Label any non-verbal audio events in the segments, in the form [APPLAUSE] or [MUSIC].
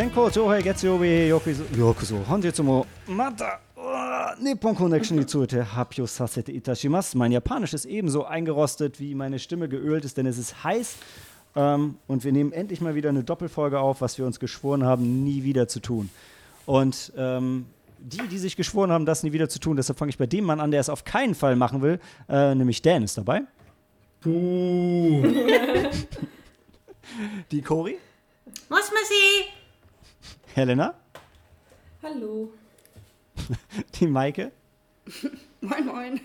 Senko Johei Getsuyobi Yokuzo Yokuzo Honjitsu mo Mata uh, Nippon Connection ni zuete hapyo sasete itashimasu. Mein Japanisch ist ebenso eingerostet, wie meine Stimme geölt ist, denn es ist heiß. Ähm, und wir nehmen endlich mal wieder eine Doppelfolge auf, was wir uns geschworen haben, nie wieder zu tun. Und ähm, die, die sich geschworen haben, das nie wieder zu tun, deshalb fange ich bei dem Mann an, der es auf keinen Fall machen will, äh, nämlich Dan ist dabei. Buh. Die Cori, Muss man sie? Helena, Hallo. [LAUGHS] die Maike [LAUGHS] Moin, moin.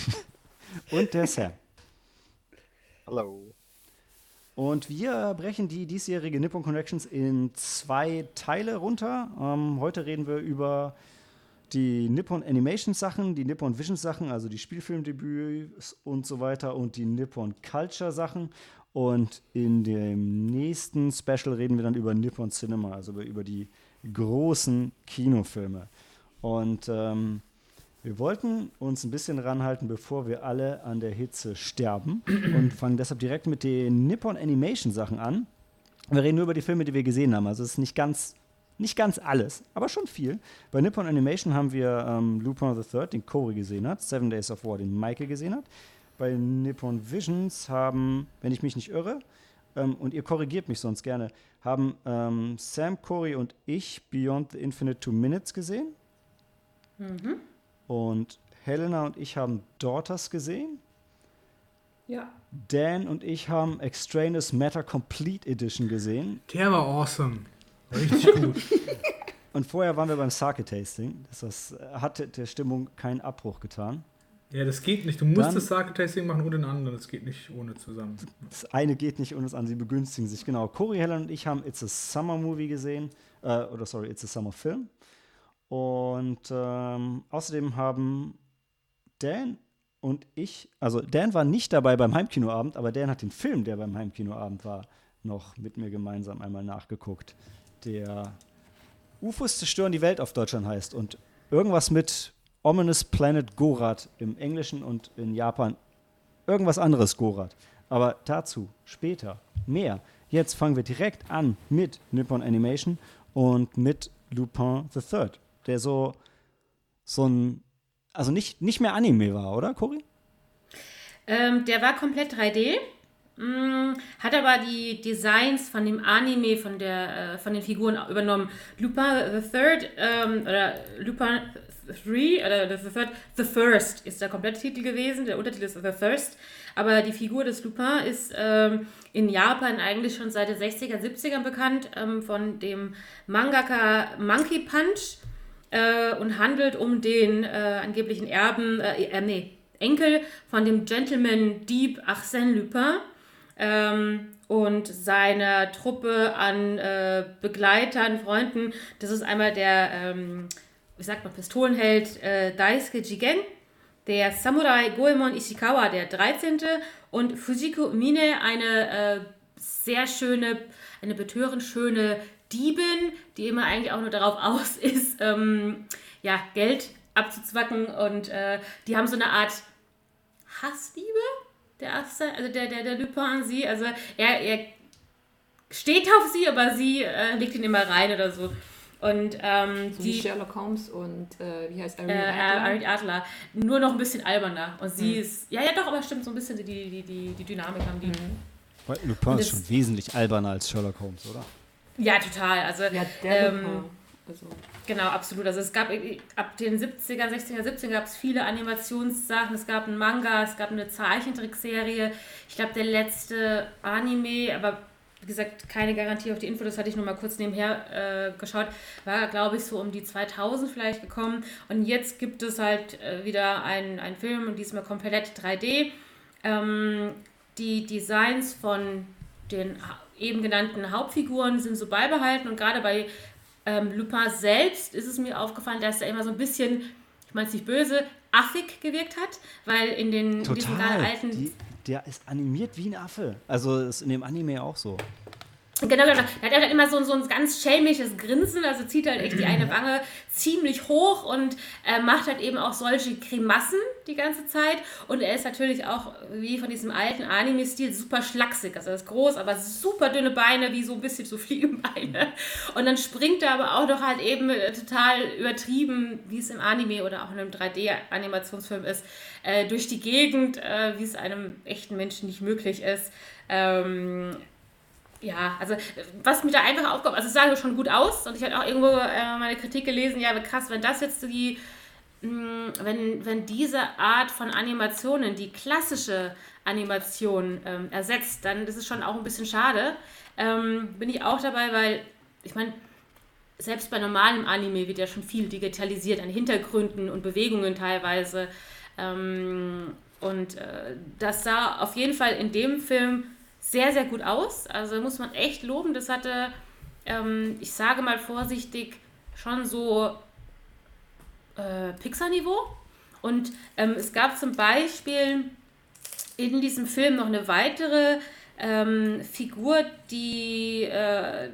[LAUGHS] und der Sam. Hallo. Und wir brechen die diesjährige Nippon Connections in zwei Teile runter. Ähm, heute reden wir über die Nippon Animation Sachen, die Nippon Vision Sachen, also die Spielfilmdebüts und so weiter und die Nippon Culture Sachen. Und in dem nächsten Special reden wir dann über Nippon Cinema, also über- die großen Kinofilme. Und ähm, wir wollten uns ein bisschen ranhalten, bevor wir alle an der Hitze sterben [CLEARS THROAT] und fangen deshalb direkt mit den Nippon Animation Sachen an. Wir reden nur über die Filme, die wir gesehen haben. Also es ist nicht ganz, nicht ganz alles, aber schon viel. Bei Nippon Animation haben wir ähm, Lupin the Third, den Cory gesehen hat, Seven Days of War, den Michael gesehen hat. Bei Nippon Visions haben, wenn ich mich nicht irre, ähm, und ihr korrigiert mich sonst gerne, haben ähm, Sam, Cory und ich Beyond the Infinite Two Minutes gesehen. Und Helena und ich haben Daughters gesehen. Ja. Dan und ich haben Extraneous Matter Complete Edition gesehen. Der war awesome. Richtig [LAUGHS] gut. Und vorher waren wir beim Sake-Tasting. Das, das hat der Stimmung keinen Abbruch getan. Ja, das geht nicht. Du musst Dann- das Sake-Tasting machen oder den anderen. Das geht nicht ohne zusammen. Das eine geht nicht ohne das andere, sie begünstigen sich. Genau, Cory Helen und ich haben It's a Summer Movie gesehen. Äh, oder sorry, It's a Summer Film. Und ähm, außerdem haben Dan und ich, also Dan war nicht dabei beim Heimkinoabend, aber Dan hat den Film, der beim Heimkinoabend war, noch mit mir gemeinsam einmal nachgeguckt. Der UFOs zerstören die Welt auf Deutschland heißt und irgendwas mit Ominous Planet Gorath im Englischen und in Japan irgendwas anderes Gorath. Aber dazu später mehr. Jetzt fangen wir direkt an mit Nippon Animation und mit Lupin the Third, der so, so ein, also nicht, nicht mehr Anime war, oder, Cory? Ähm, der war komplett 3D. Mm, hat aber die Designs von dem Anime, von, der, äh, von den Figuren übernommen. Lupin the Third ähm, oder Lupin 3 oder The Third, The First ist der komplette Titel gewesen. Der Untertitel ist The First. Aber die Figur des Lupin ist ähm, in Japan eigentlich schon seit den 60er, 70ern bekannt ähm, von dem Mangaka Monkey Punch äh, und handelt um den äh, angeblichen Erben, äh, äh, nee, Enkel von dem Gentleman Dieb Arsène Lupin ähm, und seiner Truppe an äh, Begleitern, Freunden. Das ist einmal der, ähm, wie sagt man, Pistolenheld äh, Daisuke Jigen, der Samurai Goemon Ishikawa, der 13. und Fujiko Mine, eine äh, sehr schöne, eine betörend schöne Diebin, die immer eigentlich auch nur darauf [LAUGHS] aus ist, ähm, ja, Geld abzuzwacken und äh, die haben so eine Art Hassliebe, der Asse, also der, der, der Lupin an sie. Also er, er steht auf sie, aber sie äh, legt ihn immer rein oder so. Und ähm, So wie die Sherlock Holmes und äh, wie heißt Irene äh, Adler? Arid Adler nur noch ein bisschen alberner. Und sie ist, ja, ja, doch, aber stimmt, so ein bisschen die, die, die, die Dynamik haben die. Weil Lupin Und ist schon wesentlich alberner als Sherlock Holmes, oder? Ja, total. Also, Ja, der ähm, Lupin. Also, Genau, absolut. Also es gab ab den 70er, 60er, 70er gab es viele Animationssachen. Es gab einen Manga, es gab eine Zeichentrickserie. Ich glaube, der letzte Anime, aber wie gesagt, keine Garantie auf die Info, das hatte ich nur mal kurz nebenher äh, geschaut, war, glaube ich, so um die 2000 vielleicht gekommen. Und jetzt gibt es halt äh, wieder einen, einen Film und diesmal komplett 3D. Ähm, die Designs von den eben genannten Hauptfiguren sind so beibehalten und gerade bei ähm, Lupin selbst ist es mir aufgefallen, dass er immer so ein bisschen, ich meine es nicht böse, affig gewirkt hat, weil in den diesen Total. alten Die, der ist animiert wie ein Affe. Also ist in dem Anime auch so. Genau, genau. Er hat halt immer so, so ein ganz schelmisches Grinsen, also zieht halt echt die eine [CLEARS THROAT] Wange ziemlich hoch und äh, macht halt eben auch solche Grimassen die ganze Zeit. Und er ist natürlich auch, wie von diesem alten Anime-Stil, super schlaksig. Also er ist groß, aber super dünne Beine, wie so ein bisschen so Fliegenbeine. Und dann springt er aber auch noch halt eben äh, total übertrieben, wie es im Anime oder auch in einem 3D-Animationsfilm ist, äh, durch die Gegend, äh, wie es einem echten Menschen nicht möglich ist. Ähm, ja, also was mir da einfach aufkommt, also es sah schon gut aus und ich hatte auch irgendwo äh, meine Kritik gelesen, ja, krass, wenn das jetzt die, mh, wenn, wenn diese Art von Animationen die klassische Animation ähm, ersetzt, dann ist es schon auch ein bisschen schade. Ähm, bin ich auch dabei, weil ich meine, selbst bei normalem Anime wird ja schon viel digitalisiert an Hintergründen und Bewegungen teilweise. Ähm, und äh, das sah auf jeden Fall in dem Film sehr, sehr gut aus. Also muss man echt loben. Das hatte, ähm, ich sage mal vorsichtig, schon so äh, Pixar-Niveau. Und ähm, es gab zum Beispiel in diesem Film noch eine weitere ähm, Figur, die äh,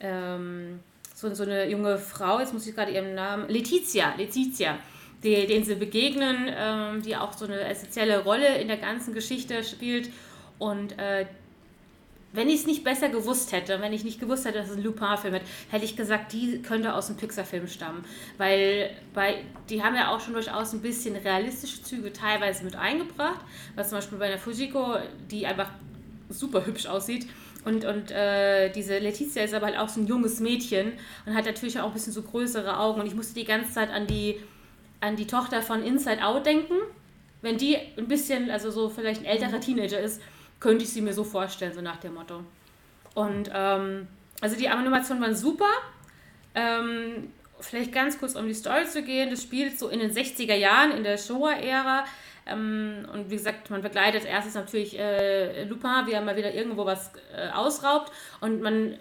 ähm, so, so eine junge Frau, jetzt muss ich gerade ihren Namen, Letizia, Letizia, die, denen sie begegnen, ähm, die auch so eine essentielle Rolle in der ganzen Geschichte spielt und äh, wenn ich es nicht besser gewusst hätte, wenn ich nicht gewusst hätte, dass es ein Lupin-Film ist, hätte ich gesagt, die könnte aus dem Pixar-Film stammen. Weil bei, die haben ja auch schon durchaus ein bisschen realistische Züge teilweise mit eingebracht. Was zum Beispiel bei der Fujiko, die einfach super hübsch aussieht. Und, und äh, diese Letizia ist aber halt auch so ein junges Mädchen und hat natürlich auch ein bisschen so größere Augen. Und ich musste die ganze Zeit an die, an die Tochter von Inside Out denken. Wenn die ein bisschen, also so vielleicht ein älterer Teenager ist, könnte ich sie mir so vorstellen, so nach dem Motto. Und ähm, also die Animationen waren super. Ähm, vielleicht ganz kurz um die Story zu gehen. Das spielt so in den 60er Jahren, in der Showa-Ära. Ähm, und wie gesagt, man begleitet erstes natürlich äh, Lupin, wie er mal wieder irgendwo was äh, ausraubt. Und man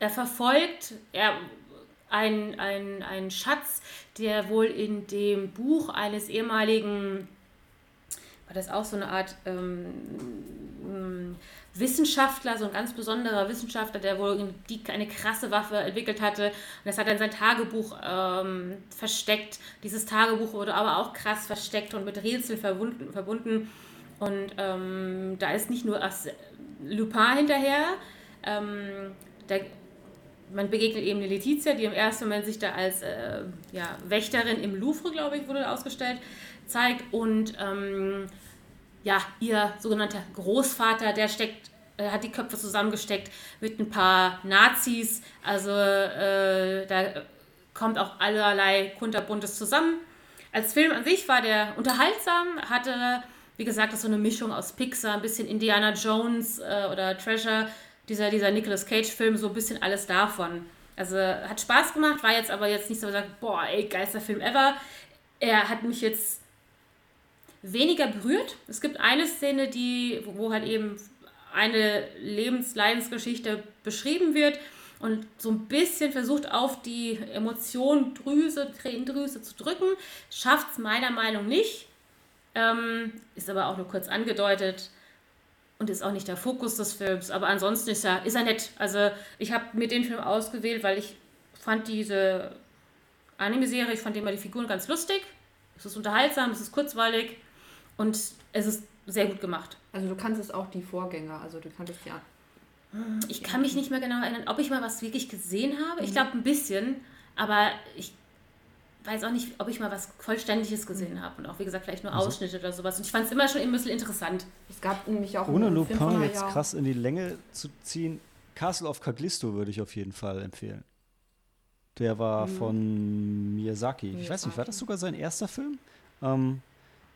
er verfolgt er, einen ein Schatz, der wohl in dem Buch eines ehemaligen war das auch so eine Art ähm, ähm, Wissenschaftler, so ein ganz besonderer Wissenschaftler, der wohl die, eine krasse Waffe entwickelt hatte. Und das hat in sein Tagebuch ähm, versteckt. Dieses Tagebuch wurde aber auch krass versteckt und mit Rätsel verbunden. verbunden. Und ähm, da ist nicht nur Lupin hinterher, ähm, der, man begegnet eben Letizia, die im ersten Moment sich da als äh, ja, Wächterin im Louvre, glaube ich, wurde ausgestellt, zeigt. Und ähm, ja, ihr sogenannter Großvater, der steckt, äh, hat die Köpfe zusammengesteckt mit ein paar Nazis. Also äh, da kommt auch allerlei kunterbuntes zusammen. Als Film an sich war der unterhaltsam, hatte, wie gesagt, so eine Mischung aus Pixar, ein bisschen Indiana Jones äh, oder Treasure, dieser, dieser Nicolas Cage-Film, so ein bisschen alles davon. Also hat Spaß gemacht, war jetzt aber jetzt nicht so gesagt, boah, ey, geilster Film ever. Er hat mich jetzt weniger berührt. Es gibt eine Szene, die, wo halt eben eine Lebensleidensgeschichte beschrieben wird und so ein bisschen versucht auf die Emotiondrüse, Tränendrüse zu drücken. Schafft es meiner Meinung nicht. Ähm, ist aber auch nur kurz angedeutet und ist auch nicht der Fokus des Films. Aber ansonsten ist er, ist er nett. Also ich habe mir den Film ausgewählt, weil ich fand diese Anime-Serie, ich fand immer die Figuren ganz lustig. Es ist unterhaltsam, es ist kurzweilig. Und es ist sehr gut gemacht. Also du kannst es auch die Vorgänger, also du kannst es ja. Ich kann mich nicht mehr genau erinnern, ob ich mal was wirklich gesehen habe. Ich mhm. glaube ein bisschen, aber ich weiß auch nicht, ob ich mal was Vollständiges gesehen mhm. habe. Und auch, wie gesagt, vielleicht nur also. Ausschnitte oder sowas. Und ich fand es immer schon ein bisschen interessant. Es gab nämlich auch. Ohne Lupin jetzt Jahr. krass in die Länge zu ziehen, Castle of Caglisto würde ich auf jeden Fall empfehlen. Der war mhm. von Miyazaki. Miyazaki. Ich weiß nicht, war das sogar sein erster Film? Ähm,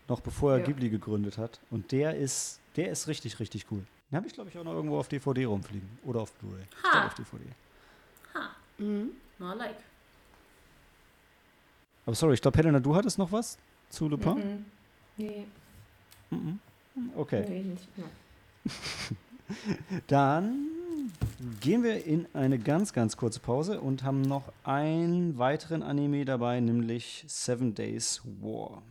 noch bevor er ja. Ghibli gegründet hat. Und der ist, der ist richtig, richtig cool. Den habe ich, glaube ich, auch noch irgendwo auf DVD rumfliegen. Oder auf Blu-ray. Ha. auf DVD. Ha. Mhm. More like. Aber sorry, ich glaube, Helena, du hattest noch was zu Lupin? Mhm. Nee. Mhm. Okay. Nee, nicht. [LAUGHS] Dann gehen wir in eine ganz, ganz kurze Pause und haben noch einen weiteren Anime dabei, nämlich Seven Days War.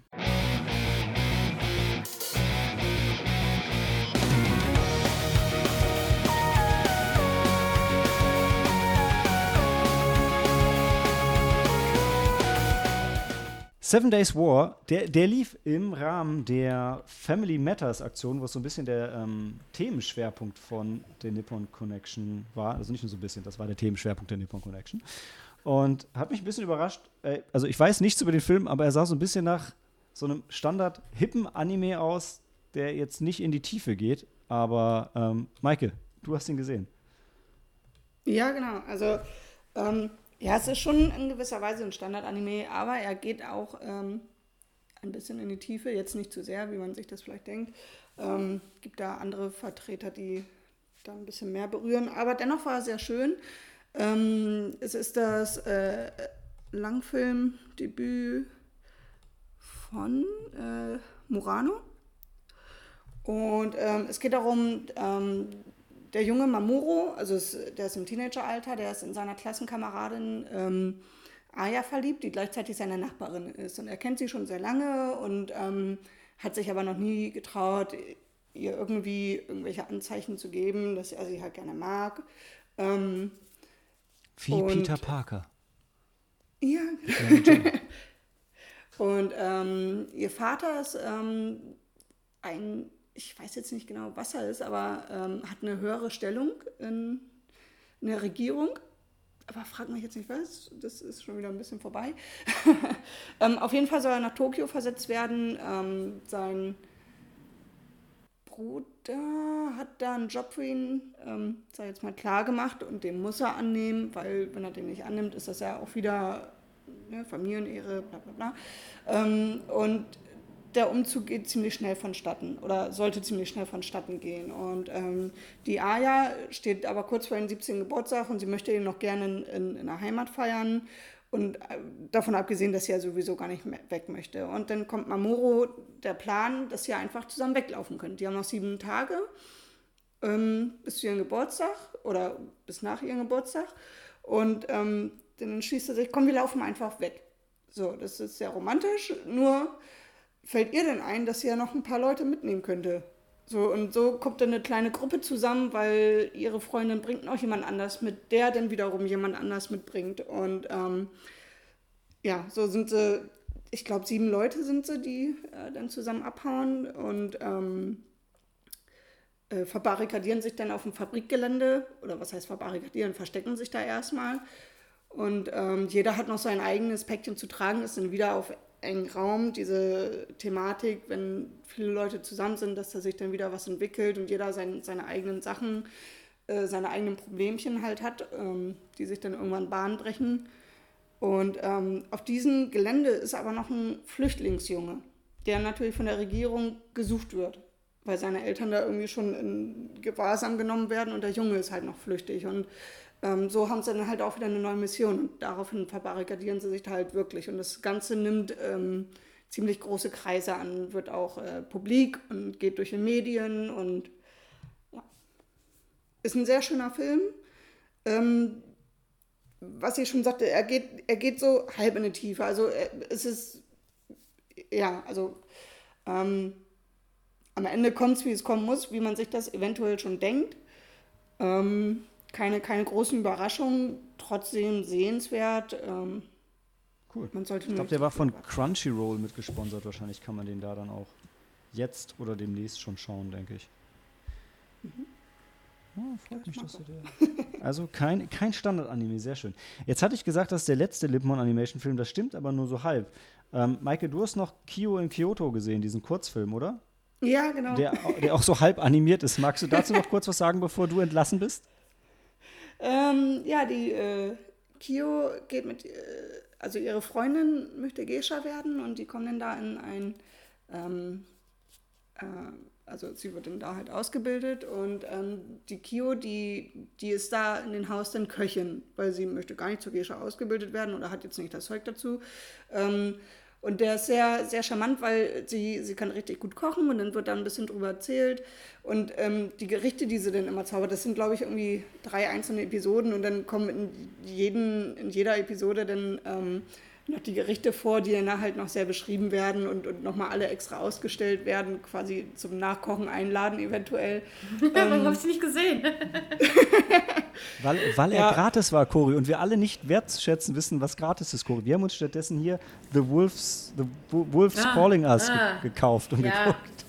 Seven Days War, der, der lief im Rahmen der Family Matters Aktion, wo es so ein bisschen der ähm, Themenschwerpunkt von der Nippon Connection war. Also nicht nur so ein bisschen, das war der Themenschwerpunkt der Nippon Connection. Und hat mich ein bisschen überrascht. Äh, also ich weiß nichts über den Film, aber er sah so ein bisschen nach so einem Standard-hippen-Anime aus, der jetzt nicht in die Tiefe geht. Aber ähm, Maike, du hast ihn gesehen. Ja, genau. Also, ähm, ja, es ist schon in gewisser Weise ein Standard-Anime, aber er geht auch ähm, ein bisschen in die Tiefe, jetzt nicht zu sehr, wie man sich das vielleicht denkt. Ähm, gibt da andere Vertreter, die da ein bisschen mehr berühren, aber dennoch war er sehr schön. Ähm, es ist das äh, Langfilmdebüt von äh, Murano. Und ähm, es geht darum, ähm, der junge Mamuro, also es, der ist im Teenageralter, der ist in seiner Klassenkameradin ähm, Aya verliebt, die gleichzeitig seine Nachbarin ist. Und er kennt sie schon sehr lange und ähm, hat sich aber noch nie getraut, ihr irgendwie irgendwelche Anzeichen zu geben, dass er sie halt gerne mag. Ähm, Wie Peter Parker. ja. [LAUGHS] Und ähm, ihr Vater ist ähm, ein, ich weiß jetzt nicht genau, was er ist, aber ähm, hat eine höhere Stellung in, in der Regierung. Aber frag mich jetzt nicht was, das ist schon wieder ein bisschen vorbei. [LAUGHS] ähm, auf jeden Fall soll er nach Tokio versetzt werden. Ähm, sein Bruder hat da einen Job für ihn, ähm, sei jetzt mal klar gemacht und den muss er annehmen, weil wenn er den nicht annimmt, ist das ja auch wieder ne, Familienehre, bla bla bla. Ähm, und der Umzug geht ziemlich schnell vonstatten oder sollte ziemlich schnell vonstatten gehen. Und ähm, die Aya steht aber kurz vor ihrem 17. Geburtstag und sie möchte ihn noch gerne in, in, in der Heimat feiern. Und äh, davon abgesehen, dass sie ja sowieso gar nicht weg möchte. Und dann kommt Mamoro der Plan, dass sie einfach zusammen weglaufen können. Die haben noch sieben Tage ähm, bis zu ihrem Geburtstag oder bis nach ihrem Geburtstag. Und ähm, dann entschließt er sich, komm, wir laufen einfach weg. So, das ist sehr romantisch, nur fällt ihr denn ein, dass sie ja noch ein paar Leute mitnehmen könnte? So, und so kommt dann eine kleine Gruppe zusammen, weil ihre Freundin bringt noch jemand anders mit, der dann wiederum jemand anders mitbringt. Und ähm, ja, so sind sie, ich glaube, sieben Leute sind sie, die äh, dann zusammen abhauen und ähm, äh, verbarrikadieren sich dann auf dem Fabrikgelände. Oder was heißt verbarrikadieren? Verstecken sich da erstmal. Und ähm, jeder hat noch sein eigenes Päckchen zu tragen, ist dann wieder auf engen Raum. Diese Thematik, wenn viele Leute zusammen sind, dass da sich dann wieder was entwickelt und jeder sein, seine eigenen Sachen, äh, seine eigenen Problemchen halt hat, ähm, die sich dann irgendwann Bahn brechen. Und ähm, auf diesem Gelände ist aber noch ein Flüchtlingsjunge, der natürlich von der Regierung gesucht wird, weil seine Eltern da irgendwie schon in Gewahrsam genommen werden und der Junge ist halt noch flüchtig. Und ähm, so haben sie dann halt auch wieder eine neue Mission und daraufhin verbarrikadieren sie sich halt wirklich. Und das Ganze nimmt ähm, ziemlich große Kreise an, wird auch äh, publik und geht durch die Medien und ja. Ist ein sehr schöner Film. Ähm, was ich schon sagte, er geht, er geht so halb in die Tiefe. Also er, es ist, ja, also ähm, am Ende kommt es, wie es kommen muss, wie man sich das eventuell schon denkt. Ähm, keine, keine großen Überraschungen, trotzdem sehenswert. Ähm, Cool. man sollte Ich glaube, der war von Crunchyroll mitgesponsert. Wahrscheinlich kann man den da dann auch jetzt oder demnächst schon schauen, denke ich. Ja, freut mich, dass du der. Also kein, kein Standard-Anime, sehr schön. Jetzt hatte ich gesagt, das ist der letzte Lipmon-Animation-Film, das stimmt aber nur so halb. Ähm, Maike, du hast noch Kyo in Kyoto gesehen, diesen Kurzfilm, oder? Ja, genau. Der, der auch so halb animiert ist. Magst du dazu noch kurz was sagen, bevor du entlassen bist? Ähm, ja, die äh, Kyo geht mit, äh, also ihre Freundin möchte Geisha werden und die kommen dann da in ein, ähm, äh, also sie wird dann da halt ausgebildet und ähm, die Kyo, die, die ist da in den Haus dann Köchin, weil sie möchte gar nicht zur Geisha ausgebildet werden oder hat jetzt nicht das Zeug dazu. Ähm, und der ist sehr, sehr charmant, weil sie, sie kann richtig gut kochen und dann wird da ein bisschen drüber erzählt. Und ähm, die Gerichte, die sie dann immer zaubert, das sind, glaube ich, irgendwie drei einzelne Episoden und dann kommen in, jeden, in jeder Episode dann ähm, noch die Gerichte vor, die dann halt noch sehr beschrieben werden und, und nochmal alle extra ausgestellt werden, quasi zum Nachkochen einladen eventuell. [LAUGHS] Warum habe ich sie nicht gesehen? [LAUGHS] Weil, weil Ja. er gratis war, Cory, und wir alle nicht wertschätzen wissen, was gratis ist, Cory. Wir haben uns stattdessen hier The Wolves, The Wo- Wolves Ah, Calling Us ah. ge gekauft und Ja. geguckt.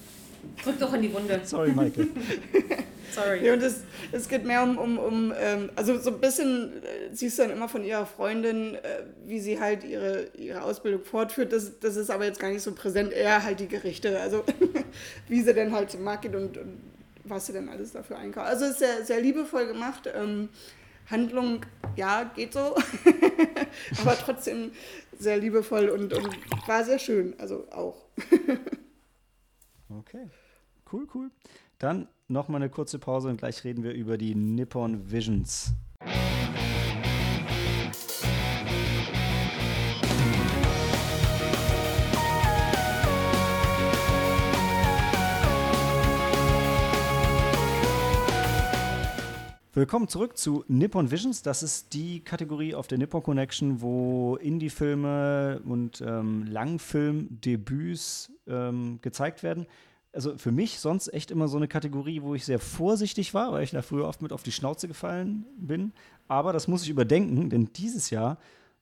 Drück doch in die Wunde. Sorry, Michael. [LAUGHS] Sorry. Ja, und es, es geht mehr um, um, um ähm, also so ein bisschen äh, siehst du dann immer von ihrer Freundin, äh, wie sie halt ihre, ihre Ausbildung fortführt. Das, das ist aber jetzt gar nicht so präsent, eher halt die Gerichte, also [LAUGHS] wie sie dann halt zum Markt geht und, und was sie dann alles dafür einkauft. Also ist sehr, sehr liebevoll gemacht. Ähm, Handlung, ja, geht so, [LAUGHS] aber trotzdem sehr liebevoll und, und war sehr schön, also auch. [LAUGHS] Okay. Cool, cool. Dann nochmal eine kurze Pause und gleich reden wir über die Nippon Visions. Willkommen zurück zu Nippon Visions. Das ist die Kategorie auf der Nippon Connection, wo Indie-Filme und ähm, Langfilm-Debüts ähm, gezeigt werden. Also für mich sonst echt immer so eine Kategorie, wo ich sehr vorsichtig war, weil ich da früher oft mit auf die Schnauze gefallen bin. Aber das muss ich überdenken, denn dieses Jahr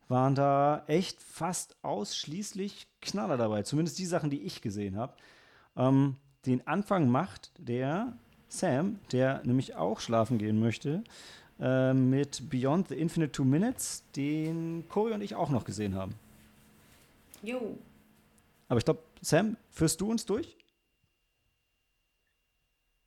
waren da echt fast ausschließlich Knaller dabei. Zumindest die Sachen, die ich gesehen habe. Ähm, den Anfang macht der Sam, der nämlich auch schlafen gehen möchte, äh, mit Beyond the Infinite Two Minutes, den Cory und ich auch noch gesehen haben. Jo. Aber ich glaube, Sam, führst du uns durch?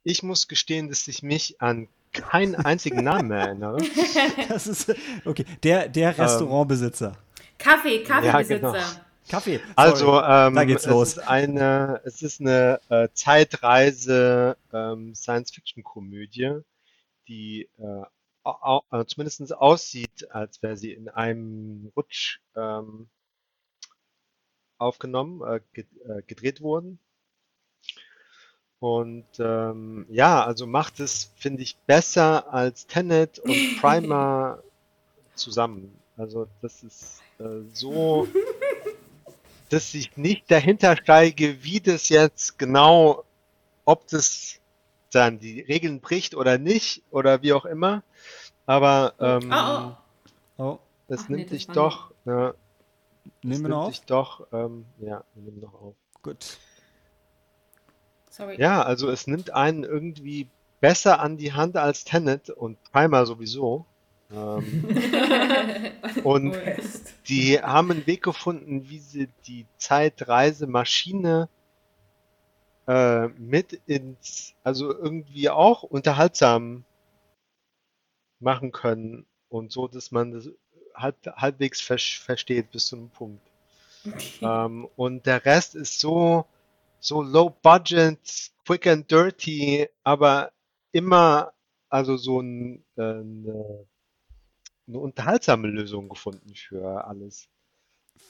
Ich muss gestehen, dass ich mich an keinen einzigen Namen mehr erinnere. [LAUGHS] Das ist okay. Der, der Restaurantbesitzer. Kaffee, Kaffeebesitzer. genau. Kaffee. sorry. Also, ähm, da geht's es los. ist eine, es ist eine äh, Zeitreise ähm, Science-Fiction-Komödie, die äh, au, au, äh, zumindest aussieht, als wäre sie in einem Rutsch ähm, aufgenommen, äh, ge äh, gedreht worden. Und ähm, ja, also macht es, finde ich, besser als Tenet und [LAUGHS] Primer zusammen. Also das ist äh, so, [LAUGHS] dass ich nicht dahinter steige, wie das jetzt genau, ob das dann die Regeln bricht oder nicht oder wie auch immer. Aber ähm, Oh, oh. Oh, es Ach nee, nimmt das sich doch, ja, es nehmen wir noch nimmt auf? sich doch, ähm, ja, wir nehmen noch auf. Gut. Sorry. Ja, also es nimmt einen irgendwie besser an die Hand als Tenet und Primer sowieso. Ähm, [LAUGHS] und die haben einen Weg gefunden, wie sie die Zeitreisemaschine äh, mit ins, also irgendwie auch unterhaltsam machen können und so, dass man das halb, halbwegs ver versteht bis zu einem Punkt. Ähm, und der Rest ist so, so low budget, quick and dirty, aber immer also so ein, äh, eine, eine unterhaltsame Lösung gefunden für alles.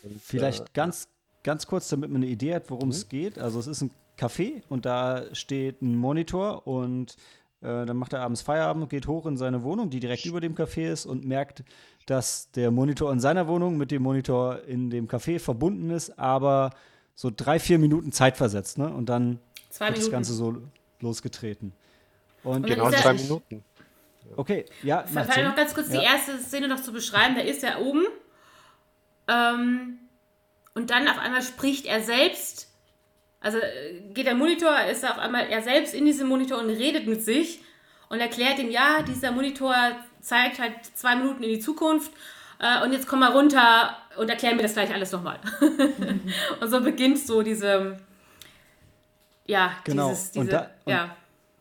Und, Vielleicht äh, ganz, ganz kurz, damit man eine Idee hat, worum es geht. Also es ist ein Café und da steht ein Monitor und äh, dann macht er abends Feierabend, geht hoch in seine Wohnung, die direkt über dem Café ist und merkt, dass der Monitor in seiner Wohnung mit dem Monitor in dem Café verbunden ist, aber so drei, vier Minuten Zeit versetzt. Ne? Und dann Zwei wird das Minuten. Ganze so losgetreten. Und, Und Genau zwei Minuten. Okay, ja, Vielleicht Sinn. noch ganz kurz die Ja. erste Szene noch zu beschreiben. Da ist er oben. Ähm, und dann auf einmal spricht er selbst. Also äh, geht der Monitor, ist auf einmal er selbst in diesem Monitor und redet mit sich und erklärt ihm, ja, dieser Monitor zeigt halt zwei Minuten in die Zukunft. Äh, und jetzt komm mal runter und erklär mir das gleich alles nochmal. [LAUGHS] und so beginnt so diese, ja, Genau. dieses, diese, da- ja.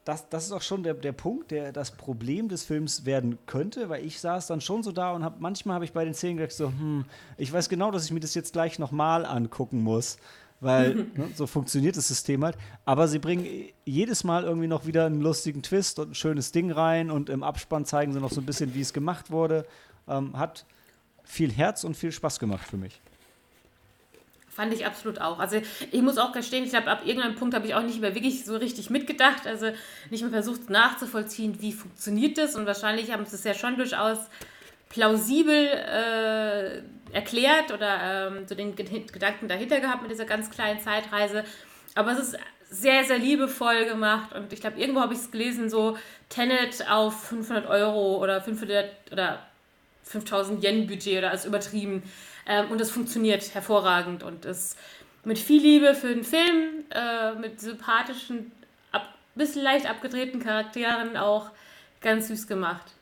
Das, das ist auch schon der, der Punkt, der das Problem des Films werden könnte, weil ich saß dann schon so da und hab, manchmal habe ich bei den Szenen gedacht, so, hm, ich weiß genau, dass ich mir das jetzt gleich nochmal angucken muss, weil [LAUGHS] ne, so funktioniert das System halt. Aber sie bringen jedes Mal irgendwie noch wieder einen lustigen Twist und ein schönes Ding rein und im Abspann zeigen sie noch so ein bisschen, wie es gemacht wurde. Ähm, hat viel Herz und viel Spaß gemacht für mich. Fand ich absolut auch. Also ich muss auch gestehen, ich glaube, ab irgendeinem Punkt habe ich auch nicht mehr wirklich so richtig mitgedacht. Also nicht mehr versucht nachzuvollziehen, wie funktioniert das. Und wahrscheinlich haben sie es ja schon durchaus plausibel äh, erklärt oder ähm, so den Ge- Gedanken dahinter gehabt mit dieser ganz kleinen Zeitreise. Aber es ist sehr, sehr liebevoll gemacht. Und ich glaube, irgendwo habe ich es gelesen, so Tenet auf 500 Euro oder 500 oder 5000 Yen Budget oder alles übertrieben. Ähm, und es funktioniert hervorragend und ist mit viel Liebe für den Film, äh, mit sympathischen, ab, bisschen leicht abgedrehten Charakteren auch ganz süß gemacht.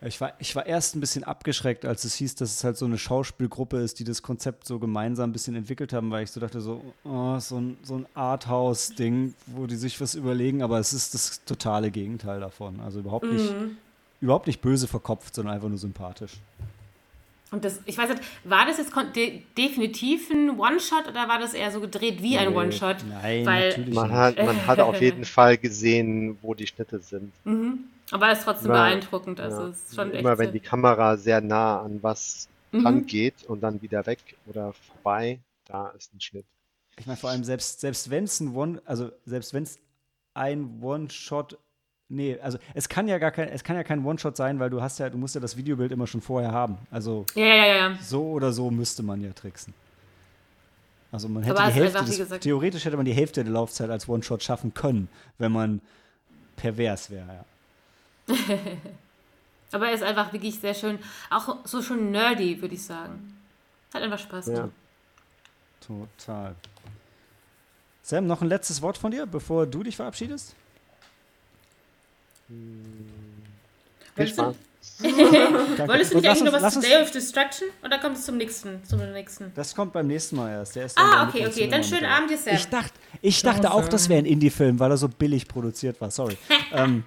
Ich war, ich war erst ein bisschen abgeschreckt, als es hieß, dass es halt so eine Schauspielgruppe ist, die das Konzept so gemeinsam ein bisschen entwickelt haben, weil ich so dachte, so, oh, so ein, so ein Arthouse-Ding, wo die sich was überlegen, aber es ist das totale Gegenteil davon. Also überhaupt nicht, Mhm. überhaupt nicht böse verkopft, sondern einfach nur sympathisch. Und das, ich weiß nicht, war das jetzt de definitiv ein One-Shot oder war das eher so gedreht wie ein One-Shot? Nein, Weil- natürlich Man nicht. hat, man hat auf [LAUGHS] jeden Fall gesehen, wo die Schnitte sind. Mhm. Aber es ist trotzdem Immer- beeindruckend. Also Ja. es ist schon echt. Immer wenn so- die Kamera sehr nah an was Mhm. rangeht und dann wieder weg oder vorbei, da ist ein Schnitt. Ich meine, vor allem selbst, selbst wenn es ein One, also selbst wenn es ein One-Shot, nee, also es kann ja gar kein, es kann ja kein One-Shot sein, weil du hast ja, du musst ja das Videobild immer schon vorher haben. Also ja, ja, ja, so oder so müsste man ja tricksen. Also man hätte Aber die Hälfte einfach, des, theoretisch hätte man die Hälfte der Laufzeit als One-Shot schaffen können, wenn man pervers wäre, ja. [LAUGHS] Aber er ist einfach wirklich sehr schön. Auch so schon nerdy, würde ich sagen. Hat einfach Spaß Ja. Total. Sam, noch ein letztes Wort von dir, bevor du dich verabschiedest? Viel [LAUGHS] Wolltest du- Spaß. Wolltest du nicht eigentlich noch was zu Day of Destruction? Oder kommt es zum nächsten? Zum nächsten? Das kommt beim nächsten Mal erst. Der ist Ah, okay, okay. Dann schönen mit Abend dir, Sam. Ich dachte, ich Ciao, dachte auch, das wäre ein Indie-Film, weil er so billig produziert war. Sorry. [LAUGHS] ähm,